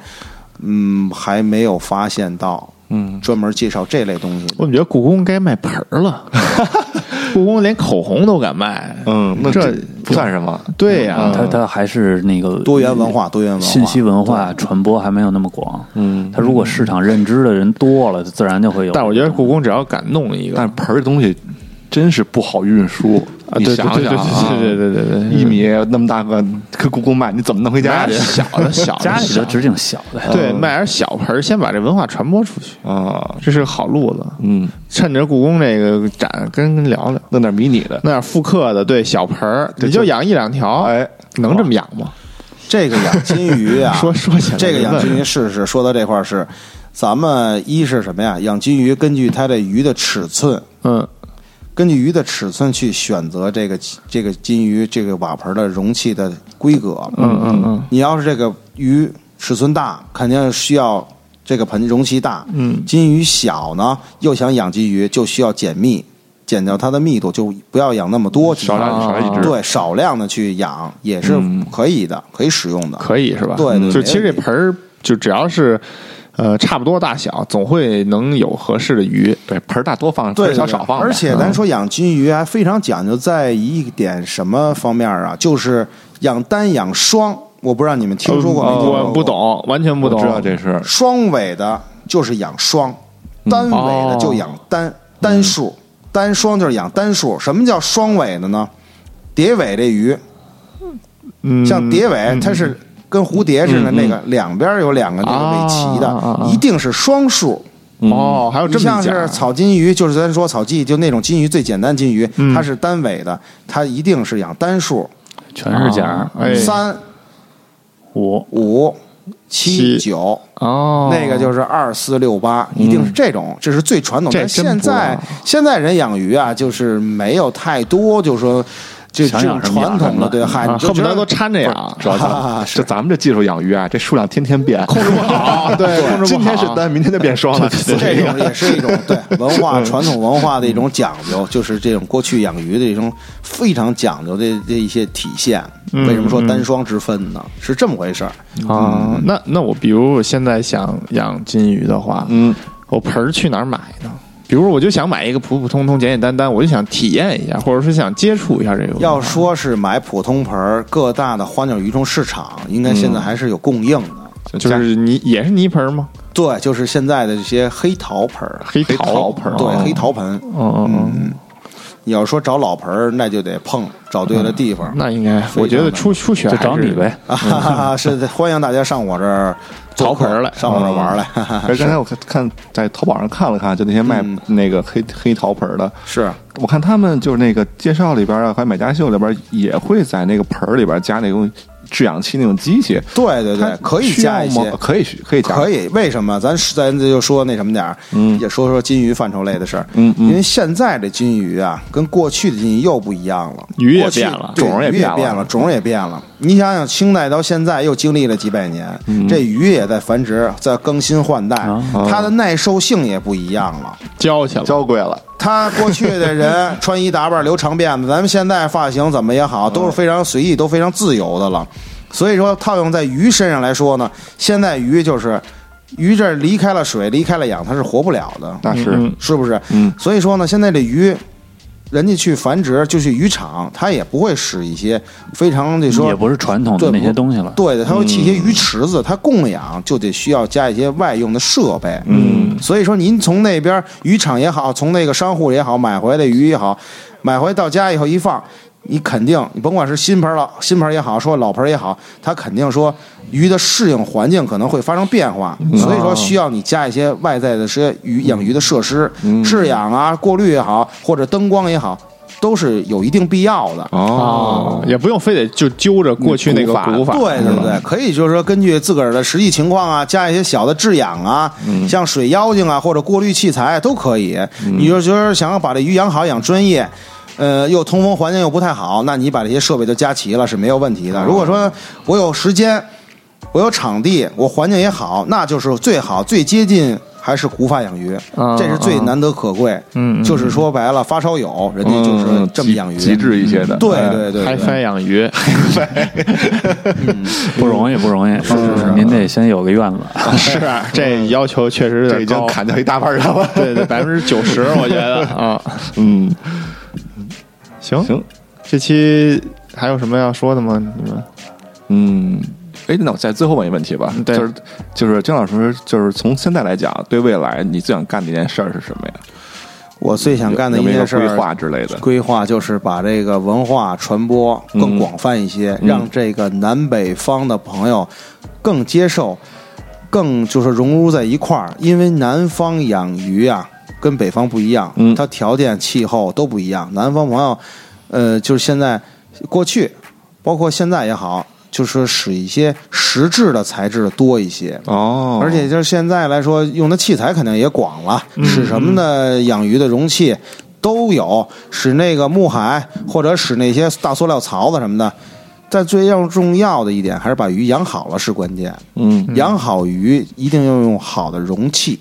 S4: 嗯，还没有发现到，
S2: 嗯，
S4: 专门介绍这类东西。
S1: 我怎么觉得故宫该卖盆儿了？<laughs> 故宫连口红都敢卖，
S2: 嗯，那
S1: 这
S2: 不算什么。
S1: 对呀、
S3: 它它还是那个
S4: 多元文化，多元文化，
S3: 信息文化传播还没有那么广。
S2: 嗯
S3: 它如果市场认知的人多了，自然就会有。
S1: 但我觉得故宫只要敢弄一个，
S2: 但盆儿这东西真是不好运输，
S1: 啊，对
S2: 你想
S1: 对对
S2: 想啊，
S1: 对对对对对，
S2: 一米那么大个，搁故宫卖，你怎么弄回家去
S1: 小的小的 <laughs>
S3: 家里
S1: 小
S3: 的。直径小的，
S1: 对，卖点小盆，先把这文化传播出去，
S2: 啊？
S1: 这是个好路子。
S2: 嗯，
S1: 趁着故宫这个展，跟人聊聊，
S2: 弄点迷你的，
S1: 弄点复刻的，对小盆儿，你就养一两条，
S2: 哎，
S1: 能这么养吗？
S4: 这个养金鱼啊，<laughs>
S1: 说说起来
S4: 这个养金鱼试试说到这块儿是，咱们一是什么呀？养金鱼根据它这鱼的尺寸，
S1: 嗯
S4: 根据鱼的尺寸去选择这个这个金鱼这个瓦盆的容器的规格。
S1: 嗯嗯嗯
S4: 你要是这个鱼尺寸大，肯定需要这个盆容器大。
S1: 嗯
S4: 金鱼小呢，又想养金鱼，就需要减密，减掉它的密度，就不要养那么多，
S2: 少量少量一只，
S4: 对少量的去养也是
S2: 嗯
S4: 可以的，可以使用的。
S1: 可以是吧？
S4: 对对
S1: 就其实这盆儿，就只要是呃差不多大小，总会能有合适的鱼。
S2: 对，盆儿大多放，盆
S4: 对，
S2: 儿小少放。
S4: 而且咱说养金鱼还非常讲究，在一点什么方面啊？就是养单养双。我不知道你们听说过没？
S1: 我不。懂，完全不懂。
S2: 我知道这是
S4: 双尾的就是养双，单尾的就养单、单数，单双就是养单数。什么叫双尾的呢？蝶尾这鱼，
S1: 嗯，
S4: 像蝶尾，它是跟蝴蝶似的，那个两边有两个那个尾鳍的，一定是双数。
S1: 哦，还有这
S4: 你像是草金鱼，就是咱说草鲫，就那种金鱼最简单金鱼，
S1: 嗯。
S4: 它是单尾的，它一定是养单数，
S3: 全是甲
S4: 三
S3: 五。
S4: 五七
S1: 七
S4: 九，
S1: 哦，
S4: 那个就是二四六八，一定是这种，这是最传统。的。现在现在人养鱼啊，就是没有太多，就是说这这种
S3: 想养什么养
S4: 传统的，对，嗨，
S1: 恨不得都掺着养。
S2: 主要
S4: 啊
S2: 咱这咱们这技术养鱼啊，这数量天天变，控制不好。<laughs>
S1: 对控制不好
S2: 今天是单，明天就变双了。
S4: 这种也是一种对文化传统文化的一种讲究，就是这种过去养鱼的一种非常讲究的这一些体现。
S1: 嗯
S4: 为什么说单双之分呢？是这么回事儿。
S1: 啊，那那我比如我现在想养金鱼的话，
S2: 嗯，
S1: 我盆儿去哪儿买呢？比如我就想买一个普普通通、简简单单，我就想体验一下，或者是想接触一下这个。
S4: 要说是买普通盆儿，各大的花鸟鱼虫市场应该现在还是有供应的。
S1: 就是泥也是泥盆儿吗？
S4: 对，就是现在的这些黑陶盆儿，
S1: 黑
S2: 黑陶盆儿
S4: 对
S2: 哦
S4: 黑陶盆。
S1: 嗯嗯嗯，
S4: 你要说找老盆儿，那就得碰找对了地方。
S1: 那应该，我觉得出出选
S3: 就找你呗。
S4: 啊哈哈哈，<laughs> 是的，欢迎大家上我这儿
S1: 淘盆儿来
S4: 上我这儿玩来。哈哈哈
S2: 而刚才我看看在淘宝上看了看，就那些卖
S4: 嗯
S2: 那个黑黑陶盆儿的，
S4: 是
S2: 我看他们就是那个介绍里边啊，还有买家秀里边也会在那个盆儿里边加那种制氧气那种机器，
S4: 对对对，可以加一些，
S2: 可以可以加，
S4: 可以，为什么？咱是咱就说那什么点儿，
S2: 嗯。
S4: 也说说金鱼范畴类的事儿。
S2: 嗯嗯。
S4: 因为现在的金鱼啊，跟过去的金鱼又不一样了，
S1: 鱼也变了
S2: 种也变了，
S4: 种也变了。你想想，清代到现在又经历了几百年，
S2: 嗯
S4: 这鱼也在繁殖，在更新换代，
S3: 啊
S4: 它的耐受性也不一样了。
S1: 教去了。
S2: 娇贵了，
S4: 他过去的人穿衣打扮留长辫子，<laughs> 咱们现在发型怎么也好，都是非常随意，都非常自由的了。所以说，套用在鱼身上来说呢，现在鱼就是鱼这离开了水，离开了氧，它是活不了的，
S2: 那是
S1: 嗯
S4: 是不是？
S2: 嗯
S4: 所以说呢，现在这鱼，人家去繁殖就去渔场，他也不会使一些非常那说
S3: 也不是传统的
S4: 对
S3: 那些东西了。
S4: 对的，他会砌一些鱼池子，他供养就得需要加一些外用的设备。
S2: 嗯，
S4: 所以说您从那边渔场也好，从那个商户也好，买回来的鱼也好，买回到家以后一放，你肯定你甭管是新盆老，新盆也好，说老盆也好，它肯定说鱼的适应环境可能会发生变化，所以说需要你加一些外在的这些鱼养鱼的设施，制氧啊、过滤也好，或者灯光也好，都是有一定必要的。
S2: 哦
S1: 啊，，也不用非得就揪着过去那个
S2: 古法
S1: 古法，
S4: 对对对，可以就是说根据自个儿的实际情况啊，加一些小的制氧啊，像水妖精啊或者过滤器材都可以。你就觉得想要把这鱼养好、养专业，呃，又通风环境又不太好，那你把这些设备都加齐了是没有问题的。如果说我有时间，我有场地，我环境也好，那就是最好最接近还是古法养鱼，
S1: 啊
S4: 这是最难得可贵。
S1: 嗯嗯
S4: 就是说白了，发烧友人家就是
S2: 嗯
S4: 这么养鱼，
S2: 极极致一些的，
S4: 对
S2: 哎。
S4: 对对对。
S1: 嗨翻养鱼，<laughs>
S3: 不容易，不容易。是是是，您得先有个院子。
S1: 是。啊 <laughs> 这要求确实
S2: 已经砍掉一大半人了。
S1: 对对，百分之九十，我觉得啊，
S2: 嗯，
S1: 行
S2: 行，
S1: 这期还有什么要说的吗？你们？
S2: 嗯，哎，那我再最后问一个问题吧，
S1: 对
S2: 就是就是姜老师，就是从现在来讲，对未来你最想干的一件事儿是什么呀？
S4: 我最想干的一件事儿
S2: 规划之类的？
S4: 规划就是把这个文化传播更广泛一些，
S2: 嗯
S4: 让这个南北方的朋友更接受，更就是融入在一块儿。因为南方养鱼啊，跟北方不一样，
S2: 嗯
S4: 它条件、气候都不一样。南方朋友，呃，就是现在过去，包括现在也好，就是使一些实质的材质多一些。
S2: 哦，
S4: 而且就是现在来说，用的器材肯定也广了，使什么的养鱼的容器都有，使那个木海或者使那些大塑料槽子什么的。但最要重要的一点，还是把鱼养好了是关键。
S2: 嗯
S4: 养好鱼一定要用好的容器，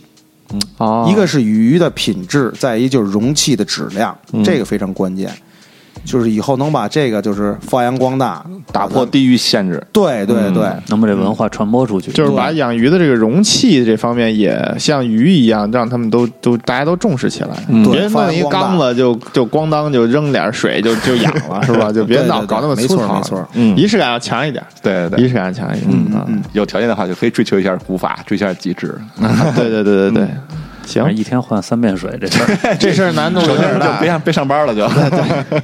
S1: 哦
S4: 一个是鱼的品质，再一就是容器的质量，这个非常关键。就是以后能把这个就是发扬光大，
S2: 打破地域限制。
S4: 对对对，
S3: 能把这文化传播出去，
S1: 就是把养鱼的这个容器这方面也像鱼一样，让他们都都大家都重视起来。
S2: 嗯
S1: 别弄一缸子就就咣当就扔点水就就养了，是吧？<laughs> 就别
S4: 对对对
S1: 老搞那么
S4: 没
S1: 粗糙。
S4: 错没错
S2: 嗯
S1: 仪式感要强一点，
S2: 对对对，
S1: 仪式感强一点。嗯，
S2: 有条件的话就可以追求一下古法，追求一下极致。
S1: 对对对对对，行，
S3: 一天换三遍水这事儿。<laughs>
S1: 这事儿难度有点大。
S2: 别。上别上班了，就。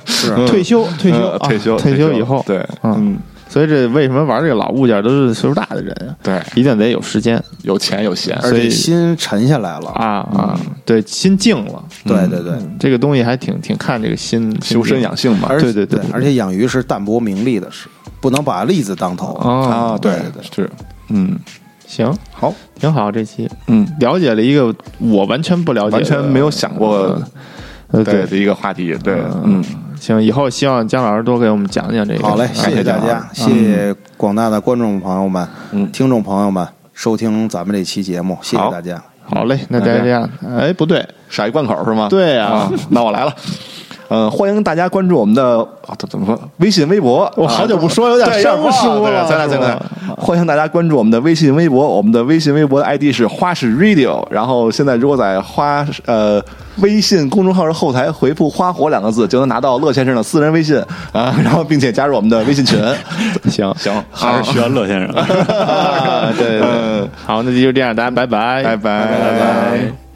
S4: 是。
S1: 退休退休
S2: 退休
S1: 退休以后，
S2: 对，
S1: 嗯。
S2: 嗯，
S1: 所以这为什么玩这个老物件都是岁数大的人啊？
S2: 对，
S1: 一定得有时间。
S2: 有钱有闲，
S4: 而
S1: 所以
S4: 且心沉下来了。
S1: 啊啊！对，心静了，
S4: 对对对，
S1: 这个东西还挺挺看这个心
S2: 修身养性嘛。
S1: 对对对对
S4: 而且养鱼是淡泊名利的事，不能把利字当头。
S1: 啊。
S2: 啊，对
S4: 对对。
S2: 是，嗯，
S1: 行，
S2: 好，
S1: 挺好，这期。
S2: 嗯，
S1: 了解了一个我完全不了解、
S2: 完全没有想过
S1: 呃对
S2: 对的一个话题，对，嗯，
S1: 行，以后希望姜老师多给我们讲讲这个。
S4: 好嘞，谢谢大家，谢谢广大的观众朋友们、
S2: 嗯。
S4: 听众朋友们收听咱们这期节目，谢谢大家。
S1: 好嘞，那再这样。哎，不对，
S2: 傻一贯口是吗？
S1: 对呀
S2: 啊，那我来了。呃，欢迎大家关注我们的啊怎怎么说？微信、微博。
S1: 我好久不说有点
S2: 对
S1: 生疏了
S2: 对咱俩
S1: 是吧
S2: 咱俩，欢迎大家关注我们的微信、微博。我们的微信、微博的 ID 是花式 Radio。然后现在如果在花呃微信公众号的后台回复“花火”两个字，就能拿到乐先生的私人微信啊，<laughs> 然后并且加入我们的微信群。<laughs>
S1: 行
S2: 行，
S3: 还是需要乐先生。<laughs>
S1: 啊，对对对，好，那就这样，大家拜拜，
S2: 拜拜
S1: 拜拜。